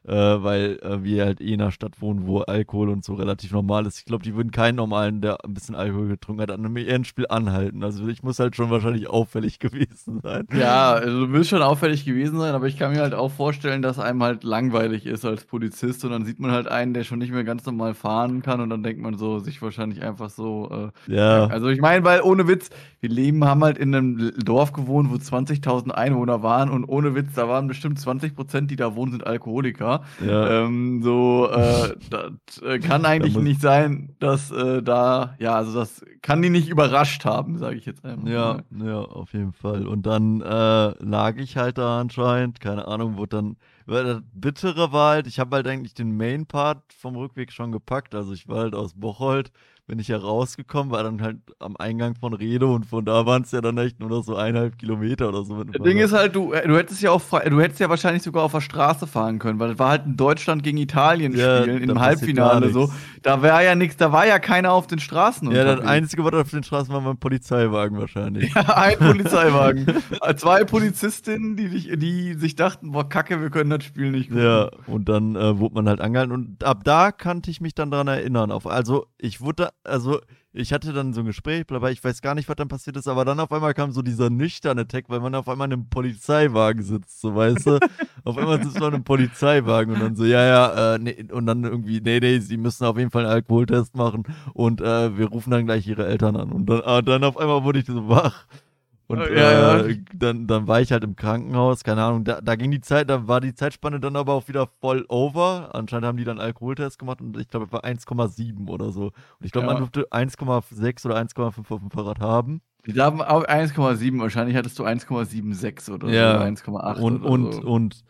äh, weil äh, wir halt eh in einer Stadt wohnen, wo Alkohol und so relativ normal ist. Ich glaube, die würden keinen normalen, der ein bisschen Alkohol getrunken hat, an einem Ehrenspiel anhalten. Also ich muss halt schon wahrscheinlich auffällig *laughs* gewesen sein. Ja, also du wirst schon auffällig gewesen sein, aber ich kann mir halt auch vorstellen, dass einem halt langweilig ist als Polizist und dann sieht man halt einen, der schon nicht mehr ganz normal fahren kann und dann denkt man so, sich wahrscheinlich einfach so. Äh, ja. Also ich meine, weil ohne Witz, wir leben, haben halt in einem Dorf gewohnt, wo 20.000 Einwohner waren und ohne Witz, da waren bestimmt 20 Prozent, die da wohnen, sind Alkoholiker. Ja. Ähm, so, äh, *laughs* das äh, kann eigentlich nicht sein, dass äh, da, ja, also das kann die nicht überrascht haben, sage ich jetzt einmal. Ja, ja, auf jeden Fall. Und dann äh, lag ich halt da anscheinend, keine Ahnung, wo dann, weil das Bittere war halt, ich habe halt eigentlich den Main-Part vom Rückweg schon gepackt, also ich war halt aus Bocholt bin ich ja rausgekommen, war dann halt am Eingang von Rede und von da waren es ja dann echt nur noch so eineinhalb Kilometer oder so. Das Ding ist halt, du, äh, du hättest ja auch, du hättest ja wahrscheinlich sogar auf der Straße fahren können, weil das war halt ein Deutschland gegen Italien ja, spielen im Halbfinale so. Da war ja nichts, da war ja keiner auf den Straßen. Ja, das einzige, was auf den Straßen war, war ein Polizeiwagen wahrscheinlich. *laughs* Ja, ein Polizeiwagen. *laughs* Zwei Polizistinnen, die, dich, die sich dachten, boah, kacke, wir können das Spiel nicht gucken. Ja, und dann äh, wurde man halt angehalten und ab da kannte ich mich dann dran erinnern. Auf, also ich wurde also ich hatte dann so ein Gespräch, aber ich weiß gar nicht, was dann passiert ist, aber dann auf einmal kam so dieser nüchterne Tag, weil man auf einmal in einem Polizeiwagen sitzt, so weißt du. *laughs* auf einmal sitzt man in einem Polizeiwagen und dann so, ja, ja, äh, nee, und dann irgendwie, nee, nee, sie müssen auf jeden Fall einen Alkoholtest machen und äh, wir rufen dann gleich ihre Eltern an. Und dann, äh, dann auf einmal wurde ich so wach. Und ja, ja. Äh, dann, dann war ich halt im Krankenhaus, keine Ahnung, da, da ging die Zeit, da war die Zeitspanne dann aber auch wieder voll over. Anscheinend haben die dann Alkoholtest gemacht und ich glaube, es war 1,7 oder so. Und ich glaube, ja. man durfte 1,6 oder 1,5 auf dem Fahrrad haben. Die haben auch 1,7, wahrscheinlich hattest du 1,76 oder ja. so, 1,8. Und, oder und, so. und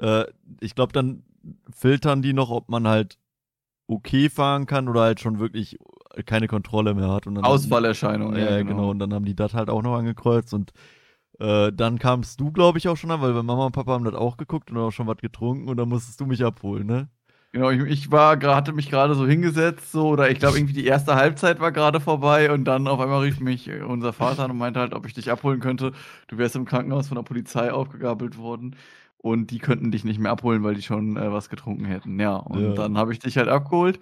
äh, ich glaube, dann filtern die noch, ob man halt okay fahren kann oder halt schon wirklich keine Kontrolle mehr hat. Und Ausfallerscheinungen. Ja, ja genau. genau. Und dann haben die das halt auch noch angekreuzt und Äh, dann kamst du, glaube ich, auch schon an, weil Mama und Papa haben das auch geguckt und auch schon was getrunken und dann musstest du mich abholen, ne? Genau, ich, ich war, hatte mich gerade so hingesetzt, so, oder ich glaube, *laughs* irgendwie die erste Halbzeit war gerade vorbei und dann auf einmal rief mich unser Vater an und meinte halt, ob ich dich abholen könnte. Du wärst im Krankenhaus von der Polizei aufgegabelt worden und die könnten dich nicht mehr abholen, weil die schon äh, was getrunken hätten. Ja, und ja. dann habe ich dich halt abgeholt.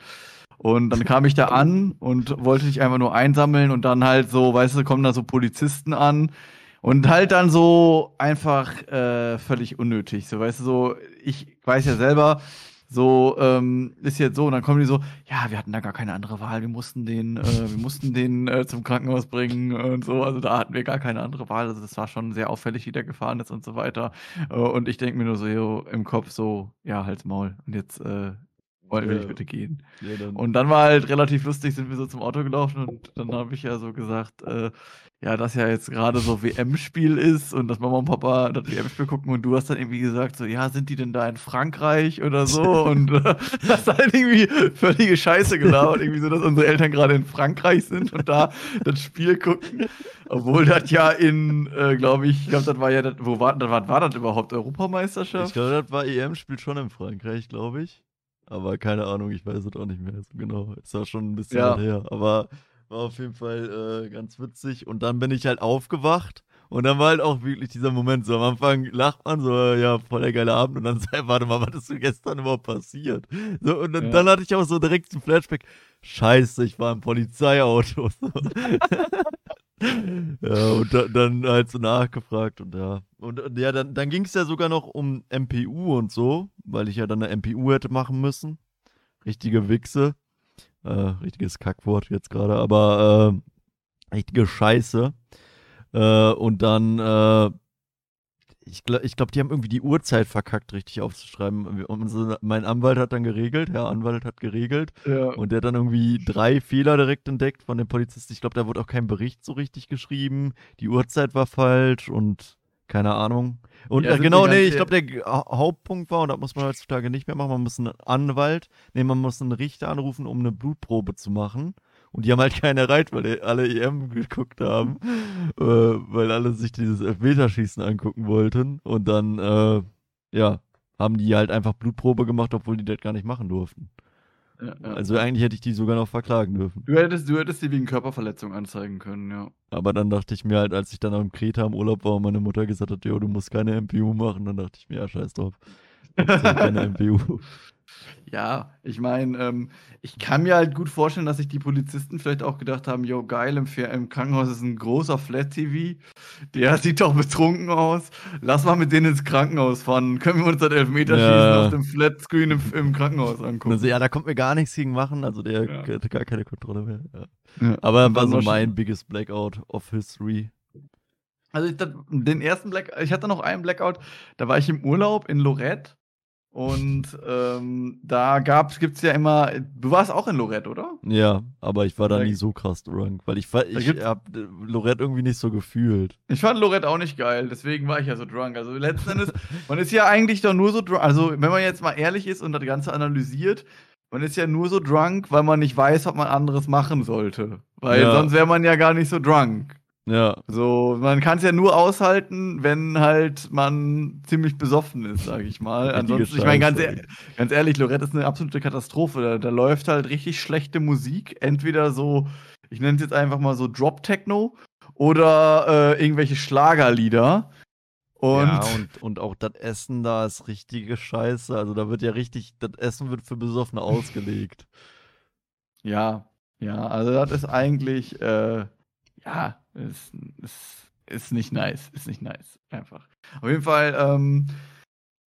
Und dann kam ich da an und wollte dich einfach nur einsammeln und dann halt so, weißt du, kommen da so Polizisten an und halt dann so einfach äh, völlig unnötig. So, weißt du, so, ich weiß ja selber, so, ähm, ist jetzt so, und dann kommen die so, ja, wir hatten da gar keine andere Wahl, wir mussten den, äh, wir mussten den äh, zum Krankenhaus bringen und so, also da hatten wir gar keine andere Wahl, also das war schon sehr auffällig, wie der gefahren ist und so weiter. Äh, und ich denke mir nur so jo, im Kopf so, ja, halt's Maul. Und jetzt wollen will ich bitte gehen. Ja, dann. Und dann war halt relativ lustig, sind wir so zum Auto gelaufen und dann habe ich ja so gesagt, äh, ja, dass ja jetzt gerade so WM-Spiel ist und dass Mama und Papa das WM-Spiel gucken und du hast dann irgendwie gesagt, so, ja, sind die denn da in Frankreich oder so? *laughs* und äh, hast halt irgendwie völlige Scheiße gelabert, irgendwie so, dass unsere Eltern gerade in Frankreich sind und da das Spiel gucken. Obwohl das ja in, äh, glaube ich, ich glaube, das war ja, das, wo war, das, war, war das überhaupt Europameisterschaft? Ich glaube, das war EM-Spiel schon in Frankreich, glaube ich. Aber keine Ahnung, ich weiß es auch nicht mehr so genau. Ist auch schon ein bisschen ja. her. Aber war auf jeden Fall äh, ganz witzig. Und dann bin ich halt aufgewacht. Und dann war halt auch wirklich dieser Moment, so am Anfang lacht man so, ja, voll der geile Abend. Und dann *laughs* sagt, warte mal, was ist denn gestern überhaupt passiert? So, und dann, ja. dann hatte ich auch so direkt ein Flashback. Scheiße, ich war im Polizeiauto. *laughs* *laughs* ja, und da, dann halt so nachgefragt und ja. Und, ja, dann, dann ging es ja sogar noch um MPU und so, weil ich ja dann eine MPU hätte machen müssen. Richtige Wichse. Äh, richtiges Kackwort jetzt gerade, aber äh, richtige Scheiße. Äh, und dann äh, ich glaube, glaub, die haben irgendwie die Uhrzeit verkackt, richtig aufzuschreiben. Und so, mein Anwalt hat dann geregelt, Herr Anwalt hat geregelt. Ja. Und der hat dann irgendwie drei Fehler direkt entdeckt von dem Polizisten. Ich glaube, da wurde auch kein Bericht so richtig geschrieben. Die Uhrzeit war falsch und keine Ahnung. Und ja, äh, genau, nee, ich glaube, der Hauptpunkt war, und das muss man heutzutage nicht mehr machen, man muss einen Anwalt, nee, man muss einen Richter anrufen, um eine Blutprobe zu machen. Und die haben halt keinen erreicht, weil alle EM geguckt haben, äh, weil alle sich dieses Elfmeterschießen angucken wollten. Und dann, äh, ja, haben die halt einfach Blutprobe gemacht, obwohl die das gar nicht machen durften. Ja, ja. Also eigentlich hätte ich die sogar noch verklagen dürfen. Du hättest, du hättest die wegen Körperverletzung anzeigen können, ja. Aber dann dachte ich mir halt, als ich dann am Kreta im Urlaub war und meine Mutter gesagt hat, jo, du musst keine MPU machen, dann dachte ich mir, ja, scheiß drauf. Ich keine MPU. *laughs* Ja, ich meine, ähm, ich kann mir halt gut vorstellen, dass sich die Polizisten vielleicht auch gedacht haben, jo, geil, im, im Krankenhaus ist ein großer Flat-TV, der *laughs* sieht doch betrunken aus, lass mal mit denen ins Krankenhaus fahren, können wir uns das Elfmeterschießen ja. auf dem Flatscreen im, im Krankenhaus angucken. Also, ja, da kommt mir gar nichts gegen machen, also der ja. hatte gar keine Kontrolle mehr. Ja. Ja. Aber war so mein biggest Blackout of History. Also ich, den ersten Blackout, ich hatte noch einen Blackout, da war ich im Urlaub in Lorette und ähm, da gibt es ja immer. Du warst auch in Lorette, oder? Ja, aber ich war da nie so krass drunk, weil ich, ich hab Lorette irgendwie nicht so gefühlt. Ich fand Lorette auch nicht geil, deswegen war ich ja so drunk. Also letzten Endes, man ist ja eigentlich doch nur so drunk. Also, wenn man jetzt mal ehrlich ist und das Ganze analysiert, man ist ja nur so drunk, weil man nicht weiß, was man anderes machen sollte. Weil ja. sonst wäre man ja gar nicht so drunk. Ja. So, man kann es ja nur aushalten, wenn halt man ziemlich besoffen ist, sag ich mal. Ansonsten, ich meine, ganz, ehr ganz, ehrlich, Lorette ist eine absolute Katastrophe. Da, da, läuft halt richtig schlechte Musik. Entweder so, ich nenne es jetzt einfach mal so Drop-Techno oder äh, irgendwelche Schlagerlieder. Und, ja, und, und auch das Essen da ist richtige Scheiße. Also da wird ja richtig, das Essen wird für Besoffene ausgelegt. Ja, ja, also das ist eigentlich, äh, ja, ist, ist, ist nicht nice. Ist nicht nice. Einfach. Auf jeden Fall, ähm,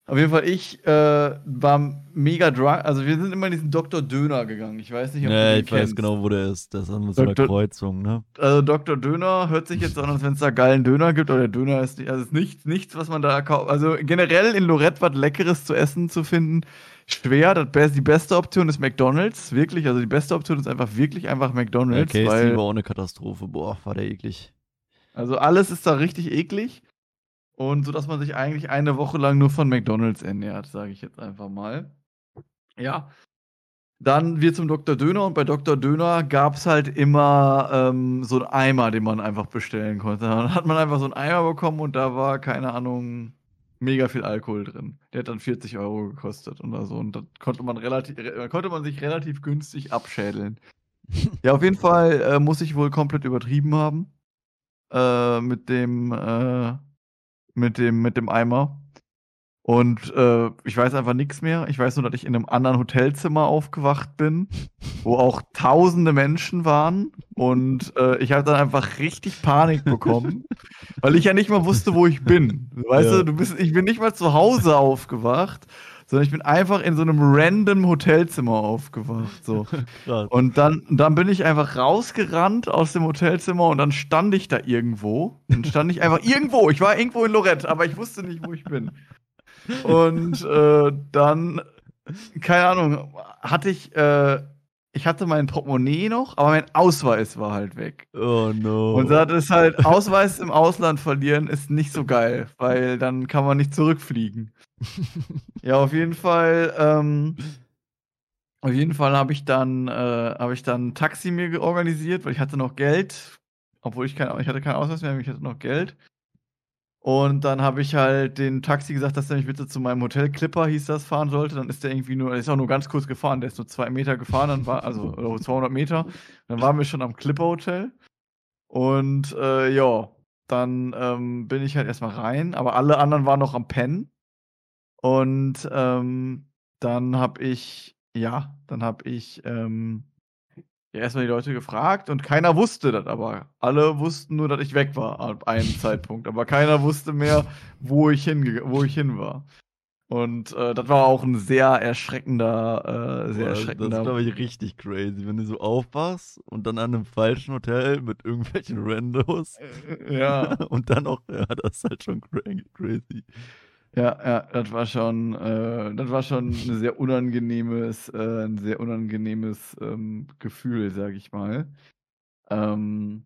auf jeden Fall, ich äh, war mega drunk. Also, wir sind immer in diesen Dr. Döner gegangen. Ich weiß nicht, ob ja, du ich kennst. weiß genau, wo der ist. Das ist an so einer Kreuzung, ne? Also, Dr. Döner hört sich jetzt an, als wenn es da geilen Döner gibt. Oder der Döner ist, also ist nichts, nichts, was man da kauft. Also, generell in Lorette was Leckeres zu essen zu finden, schwer. Das, die beste Option ist McDonalds. Wirklich. Also, die beste Option ist einfach wirklich einfach McDonalds. Okay, weil, war auch eine Katastrophe. Boah, war der eklig. Also, alles ist da richtig eklig. Und so dass man sich eigentlich eine Woche lang nur von McDonalds ernährt, sage ich jetzt einfach mal. Ja. dann wir zum Dr. Döner und bei Dr. Döner gab es halt immer ähm, so einen Eimer, den man einfach bestellen konnte. *laughs* Dann hat man einfach so einen Eimer bekommen und da war, keine Ahnung, mega viel Alkohol drin. Der hat dann 40 Euro gekostet oder so. Und da konnte man relativ, konnte man sich relativ günstig abschädeln. ja, auf jeden Fall äh, muss ich wohl komplett übertrieben haben. Äh, mit dem, äh, mit dem, mit dem Eimer. Und äh, ich weiß einfach nichts mehr. Ich weiß nur, dass ich in einem anderen Hotelzimmer aufgewacht bin, wo auch tausende Menschen waren. Und äh, ich habe dann einfach richtig Panik bekommen, *laughs* weil ich ja nicht mal wusste, wo ich bin. Weißt ja. du, du bist, ich bin nicht mal zu Hause aufgewacht, sondern ich bin einfach in so einem random Hotelzimmer aufgewacht. So. *laughs* und dann, dann bin ich einfach rausgerannt aus dem Hotelzimmer und dann stand ich da irgendwo. Dann stand ich einfach irgendwo. Ich war irgendwo in Lorette, aber ich wusste nicht, wo ich bin. Und äh, dann, keine Ahnung, hatte ich, äh, ich hatte mein Portemonnaie noch, aber mein Ausweis war halt weg. Oh no. Und das ist halt, Ausweis im Ausland verlieren ist nicht so geil, weil dann kann man nicht zurückfliegen. *laughs* ja, auf jeden Fall, ähm, auf jeden Fall habe ich dann, äh, habe ich dann ein Taxi mir organisiert, weil ich hatte noch Geld, obwohl ich kein, ich hatte keinen Ausweis mehr, ich hatte noch Geld. Und dann habe ich halt den Taxi gesagt, dass er mich bitte zu meinem Hotel Clipper, hieß das, fahren sollte. Dann ist der irgendwie nur, der ist auch nur ganz kurz gefahren, der ist nur zwei Meter gefahren, dann war, also oder 200 Meter. Dann waren wir schon am Clipper Hotel. Und äh, ja, dann ähm, bin ich halt erstmal rein, aber alle anderen waren noch am Pennen. Und ähm, dann habe ich, ja, dann habe ich ähm, ja, erstmal die Leute gefragt und keiner wusste das, aber alle wussten nur, dass ich weg war ab einem *laughs* Zeitpunkt. Aber keiner wusste mehr, wo ich, hinge wo ich hin war. Und äh, das war auch ein sehr erschreckender, äh, sehr Boah, erschreckender. Das ist, glaube ich, richtig crazy, wenn du so aufwachst und dann an einem falschen Hotel mit irgendwelchen Randos. Ja. *laughs* und dann auch, ja, das ist halt schon crazy. Ja, ja, das war schon, äh, das war schon ein sehr unangenehmes, äh, ein sehr unangenehmes ähm, Gefühl, sag ich mal. Ähm,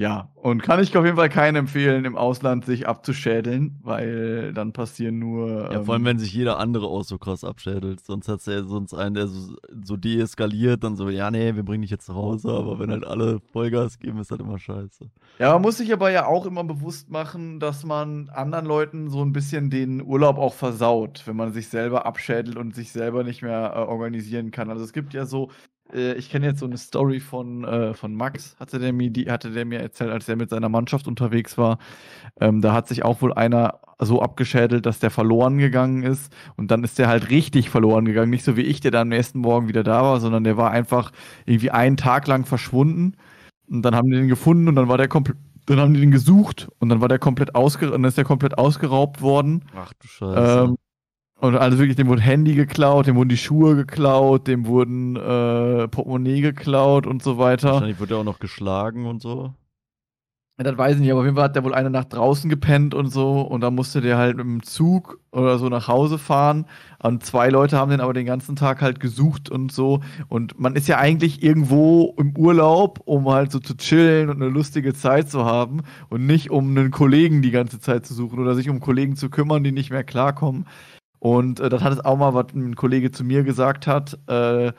ja, und kann ich auf jeden Fall keinen empfehlen, im Ausland sich abzuschädeln, weil dann passieren nur. Ja, vor allem, ähm, wenn sich jeder andere auch so krass abschädelt. Sonst hat es ja sonst einen, der so, so deeskaliert, dann so, ja, nee, wir bringen dich jetzt zu Hause, aber wenn halt alle Vollgas geben, ist halt immer scheiße. Ja, man muss sich aber ja auch immer bewusst machen, dass man anderen Leuten so ein bisschen den Urlaub auch versaut, wenn man sich selber abschädelt und sich selber nicht mehr äh, organisieren kann. Also es gibt ja so äh, ich kenne jetzt so eine Story von, äh, von Max, hatte der, mir die, hatte der mir erzählt, als er mit seiner Mannschaft unterwegs war. Ähm, da hat sich auch wohl einer so abgeschädelt, dass der verloren gegangen ist. Und dann ist der halt richtig verloren gegangen. Nicht so wie ich, der dann am nächsten Morgen wieder da war, sondern der war einfach irgendwie einen Tag lang verschwunden. Und dann haben die den gefunden und dann war der komplett. Dann haben die den gesucht und dann war der komplett ausge dann ist der komplett ausgeraubt worden. Ach du Scheiße. Ähm, und also wirklich, dem wurde Handy geklaut, dem wurden die Schuhe geklaut, dem wurden äh, Portemonnaie geklaut und so weiter. Wahrscheinlich wurde er auch noch geschlagen und so. Ja, das weiß ich nicht, aber auf jeden Fall hat der wohl eine Nacht draußen gepennt und so und dann musste der halt mit dem Zug oder so nach Hause fahren. Und zwei Leute haben den aber den ganzen Tag halt gesucht und so. Und man ist ja eigentlich irgendwo im Urlaub, um halt so zu chillen und eine lustige Zeit zu haben und nicht um einen Kollegen die ganze Zeit zu suchen oder sich um Kollegen zu kümmern, die nicht mehr klarkommen. Und äh, das hat es auch mal, was ein Kollege zu mir gesagt hat, äh,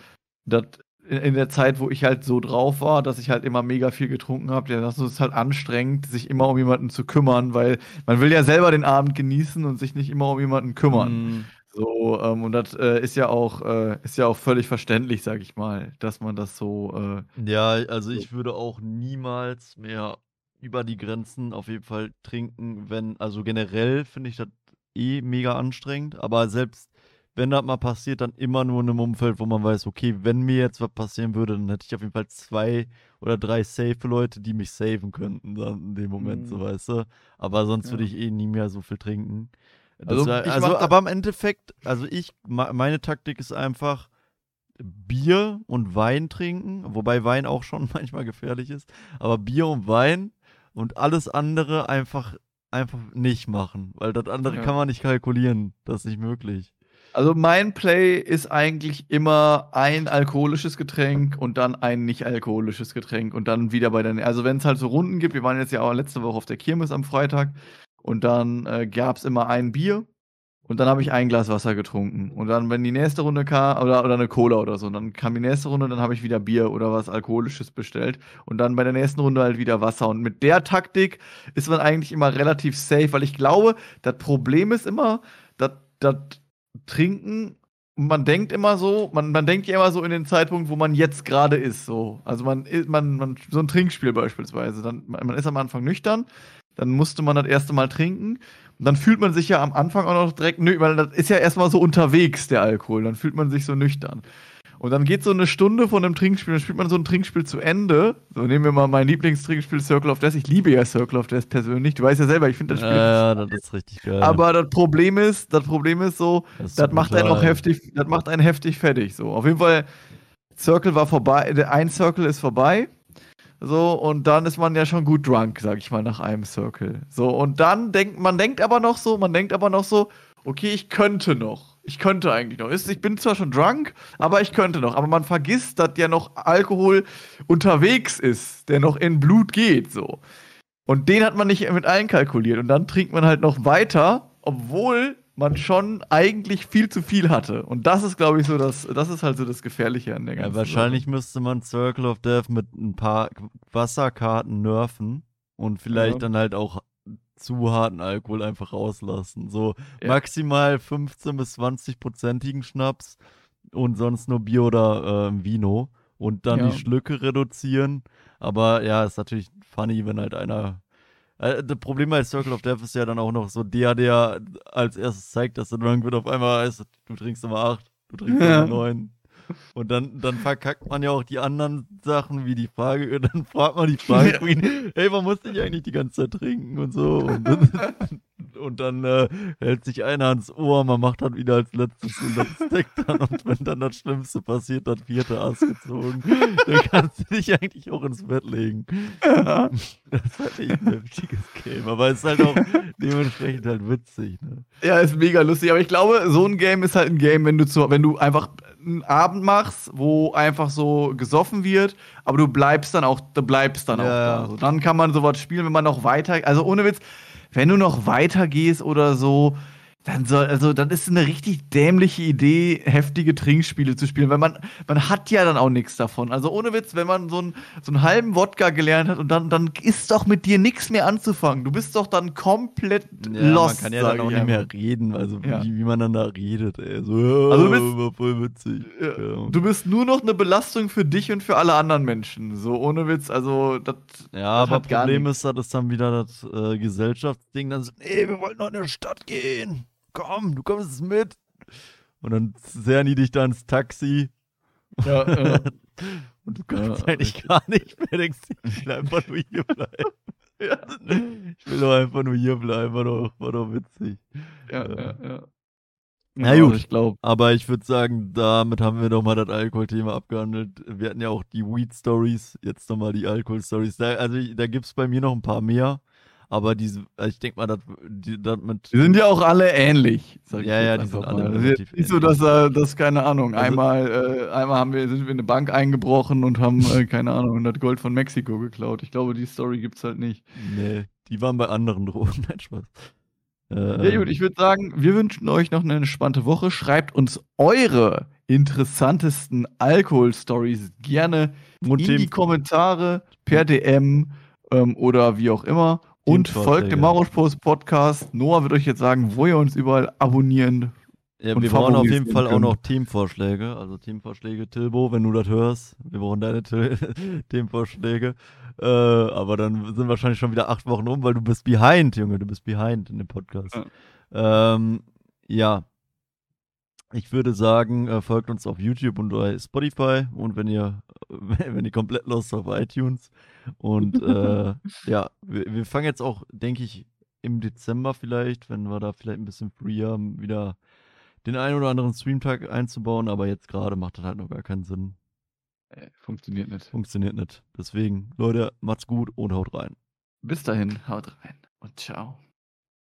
dass in, in, der Zeit, wo ich halt so drauf war, dass ich halt immer mega viel getrunken habe, ja, das ist halt anstrengend, sich immer um jemanden zu kümmern, weil man will ja selber den Abend genießen und sich nicht immer um jemanden kümmern. Mm. So, ähm, und das äh, ist ja auch, äh, ist ja auch völlig verständlich, sag ich mal, dass man das so. Äh, ja, also ich würde auch niemals mehr über die Grenzen auf jeden Fall trinken, wenn, also generell finde ich das eh mega anstrengend, aber selbst wenn das mal passiert, dann immer nur in einem Umfeld, wo man weiß, okay, wenn mir jetzt was passieren würde, dann hätte ich auf jeden Fall zwei oder drei safe Leute, die mich saven könnten dann in dem Moment, mhm. so weißt du. Aber sonst ja. würde ich eh nie mehr so viel trinken. Also, war, also aber im Endeffekt, also ich, meine Taktik ist einfach Bier und Wein trinken, wobei Wein auch schon *laughs* manchmal gefährlich ist, aber Bier und Wein und alles andere einfach einfach nicht machen, weil das andere ja. kann man nicht kalkulieren. Das ist nicht möglich. Also mein Play ist eigentlich immer ein alkoholisches Getränk und dann ein nicht alkoholisches Getränk und dann wieder bei den. Also wenn es halt so Runden gibt, wir waren jetzt ja auch letzte Woche auf der Kirmes am Freitag und dann äh, gab es immer ein Bier Und dann habe ich ein Glas Wasser getrunken. Und dann, wenn die nächste Runde kam, oder, oder eine Cola oder so, und dann kam die nächste Runde, dann habe ich wieder Bier oder was Alkoholisches bestellt. Und dann bei der nächsten Runde halt wieder Wasser. Und mit der Taktik ist man eigentlich immer relativ safe, weil ich glaube, das Problem ist immer, dass das Trinken man denkt immer so, man, man denkt ja immer so in den Zeitpunkt, wo man jetzt gerade ist. So. Also man, man, man, so ein Trinkspiel beispielsweise. Dann, man ist am Anfang nüchtern, dann musste man das erste Mal trinken. Und dann fühlt man sich ja am Anfang auch noch direkt, nö, weil das ist ja erstmal so unterwegs, der Alkohol. Dann fühlt man sich so nüchtern. Und dann geht so eine Stunde von einem Trinkspiel, dann spielt man so ein Trinkspiel zu Ende. So nehmen wir mal mein Lieblingstrinkspiel Circle of Death. Ich liebe ja Circle of Death persönlich. Du weißt ja selber, ich finde das Spiel. Ja, das ist richtig geil. Aber das Problem ist, das Problem ist so, das, ist das macht einen auch heftig, das macht einen heftig fertig. So, auf jeden Fall, Circle war vorbei, ein Circle ist vorbei. So, und dann ist man ja schon gut drunk, sag ich mal, nach einem Circle. So, und dann denkt, man denkt aber noch so, man denkt aber noch so, okay, ich könnte noch. Ich könnte eigentlich noch. Ich bin zwar schon drunk, aber ich könnte noch. Aber man vergisst, dass ja noch Alkohol unterwegs ist, der noch in Blut geht, so. Und den hat man nicht mit einkalkuliert. Und dann trinkt man halt noch weiter, obwohl man schon eigentlich viel zu viel hatte. Und das ist, glaube ich, so das, das ist halt so das Gefährliche an der ganzen ja, Wahrscheinlich Sache. müsste man Circle of Death mit ein paar Wasserkarten nerven und vielleicht ja. dann halt auch zu harten Alkohol einfach rauslassen. So ja. maximal 15 bis 20 prozentigen Schnaps und sonst nur Bier oder äh, Vino und dann die Schlücke reduzieren. Aber ja, ist natürlich funny, wenn halt einer äh, das Problem bei Circle of Death ist ja dann auch noch so der, der als erstes zeigt, dass er drunk wird, auf einmal heißt, du trinkst immer acht, du trinkst immer neun. Und dann, dann verkackt man ja auch die anderen Sachen, wie die Frage, *laughs* dann fragt man die Frage Queen, hey, man muss nicht eigentlich die ganze Zeit trinken und so. Und, *laughs* und dann äh, hält sich einer ans Ohr, man macht dann wieder als letztes so das Deck dann und wenn dann das Schlimmste passiert, dann vierte Ass gezogen, dann kannst du dich eigentlich auch ins Bett legen. Ja. Das ist halt echt ein heftiges Game, aber es ist halt auch dementsprechend halt witzig. Ne? Ja, ist mega lustig, aber ich glaube, so ein Game ist halt ein Game, wenn du zu, wenn du einfach einen Abend machst, wo einfach so gesoffen wird, aber du bleibst dann auch, du bleibst dann ja. auch da. So, dann kann man sowas spielen, wenn man noch weiter, also ohne Witz, wenn du noch weiter gehst oder so, dann soll, also dann ist es eine richtig dämliche Idee, heftige Trinkspiele zu spielen, weil man, man hat ja dann auch nichts davon. Also ohne Witz, wenn man so, ein, so einen halben Wodka gelernt hat und dann, dann ist doch mit dir nichts mehr anzufangen. Du bist doch dann komplett ja, lost. Man kann ja dann auch nicht mehr reden, also ja. wie, wie, man dann da redet, ey. So, also du bist, war voll witzig. Ja. Du bist nur noch eine Belastung für dich und für alle anderen Menschen. So ohne Witz, also das. Ja, das aber Problem ist, das ist dann wieder das äh, Gesellschaftsding, dann so, nee, wir wollen noch in der Stadt gehen komm, du kommst mit. Und dann zerren die dich da ins Taxi. Ja, ja. *laughs* Und du kannst ja, eigentlich gar nicht mehr. Denkst, ich will einfach nur hier bleiben. Ja. Ich will doch einfach nur hier bleiben. War doch, war doch witzig. Ja, ja, ja. Na gut, ich glaube. Aber ich würde sagen, damit haben wir doch mal das Alkoholthema abgehandelt. Wir hatten ja auch die Weed-Stories, jetzt nochmal die Alkohol-Stories. Da, also da gibt es bei mir noch ein paar mehr. Aber diese, also ich denke mal, das, die, das mit. Die sind ja auch alle ähnlich. ja, ja, die sind alle relativ Nicht so, dass, äh, das, keine Ahnung, also, einmal, äh, einmal haben wir, sind wir in eine Bank eingebrochen und haben, äh, keine Ahnung, das Gold von Mexiko geklaut. Ich glaube, die Story gibt es halt nicht. Nee, die waren bei anderen *laughs* Drogen. Nein, Spaß. Äh, ja, gut, ich würde sagen, wir wünschen euch noch eine entspannte Woche. Schreibt uns eure interessantesten Alkohol-Stories gerne in die Kommentare per DM ähm, oder wie auch immer. Und folgt dem Maurosch-Post Podcast. Noah wird euch jetzt sagen, wo ihr uns überall abonnieren ja, wir brauchen auf jeden Fall können. auch noch Teamvorschläge. Also Teamvorschläge, Tilbo, wenn du das hörst. Wir brauchen deine *laughs* Teamvorschläge. Äh, aber dann sind wahrscheinlich schon wieder acht Wochen um, weil du bist behind, Junge. Du bist behind in dem Podcast. Ja. Ähm, ja. Ich würde sagen, äh, folgt uns auf YouTube und bei Spotify und wenn ihr, *laughs* wenn ihr komplett lost auf iTunes. Und äh, *laughs* ja, wir, wir, fangen jetzt auch, denke ich, im Dezember vielleicht, wenn wir da vielleicht ein bisschen free haben, wieder den einen oder anderen Streamtag einzubauen, aber jetzt gerade macht das halt noch gar keinen Sinn. Äh, funktioniert nicht. Funktioniert nicht. Deswegen, Leute, macht's gut und haut rein. Bis dahin, haut rein und ciao.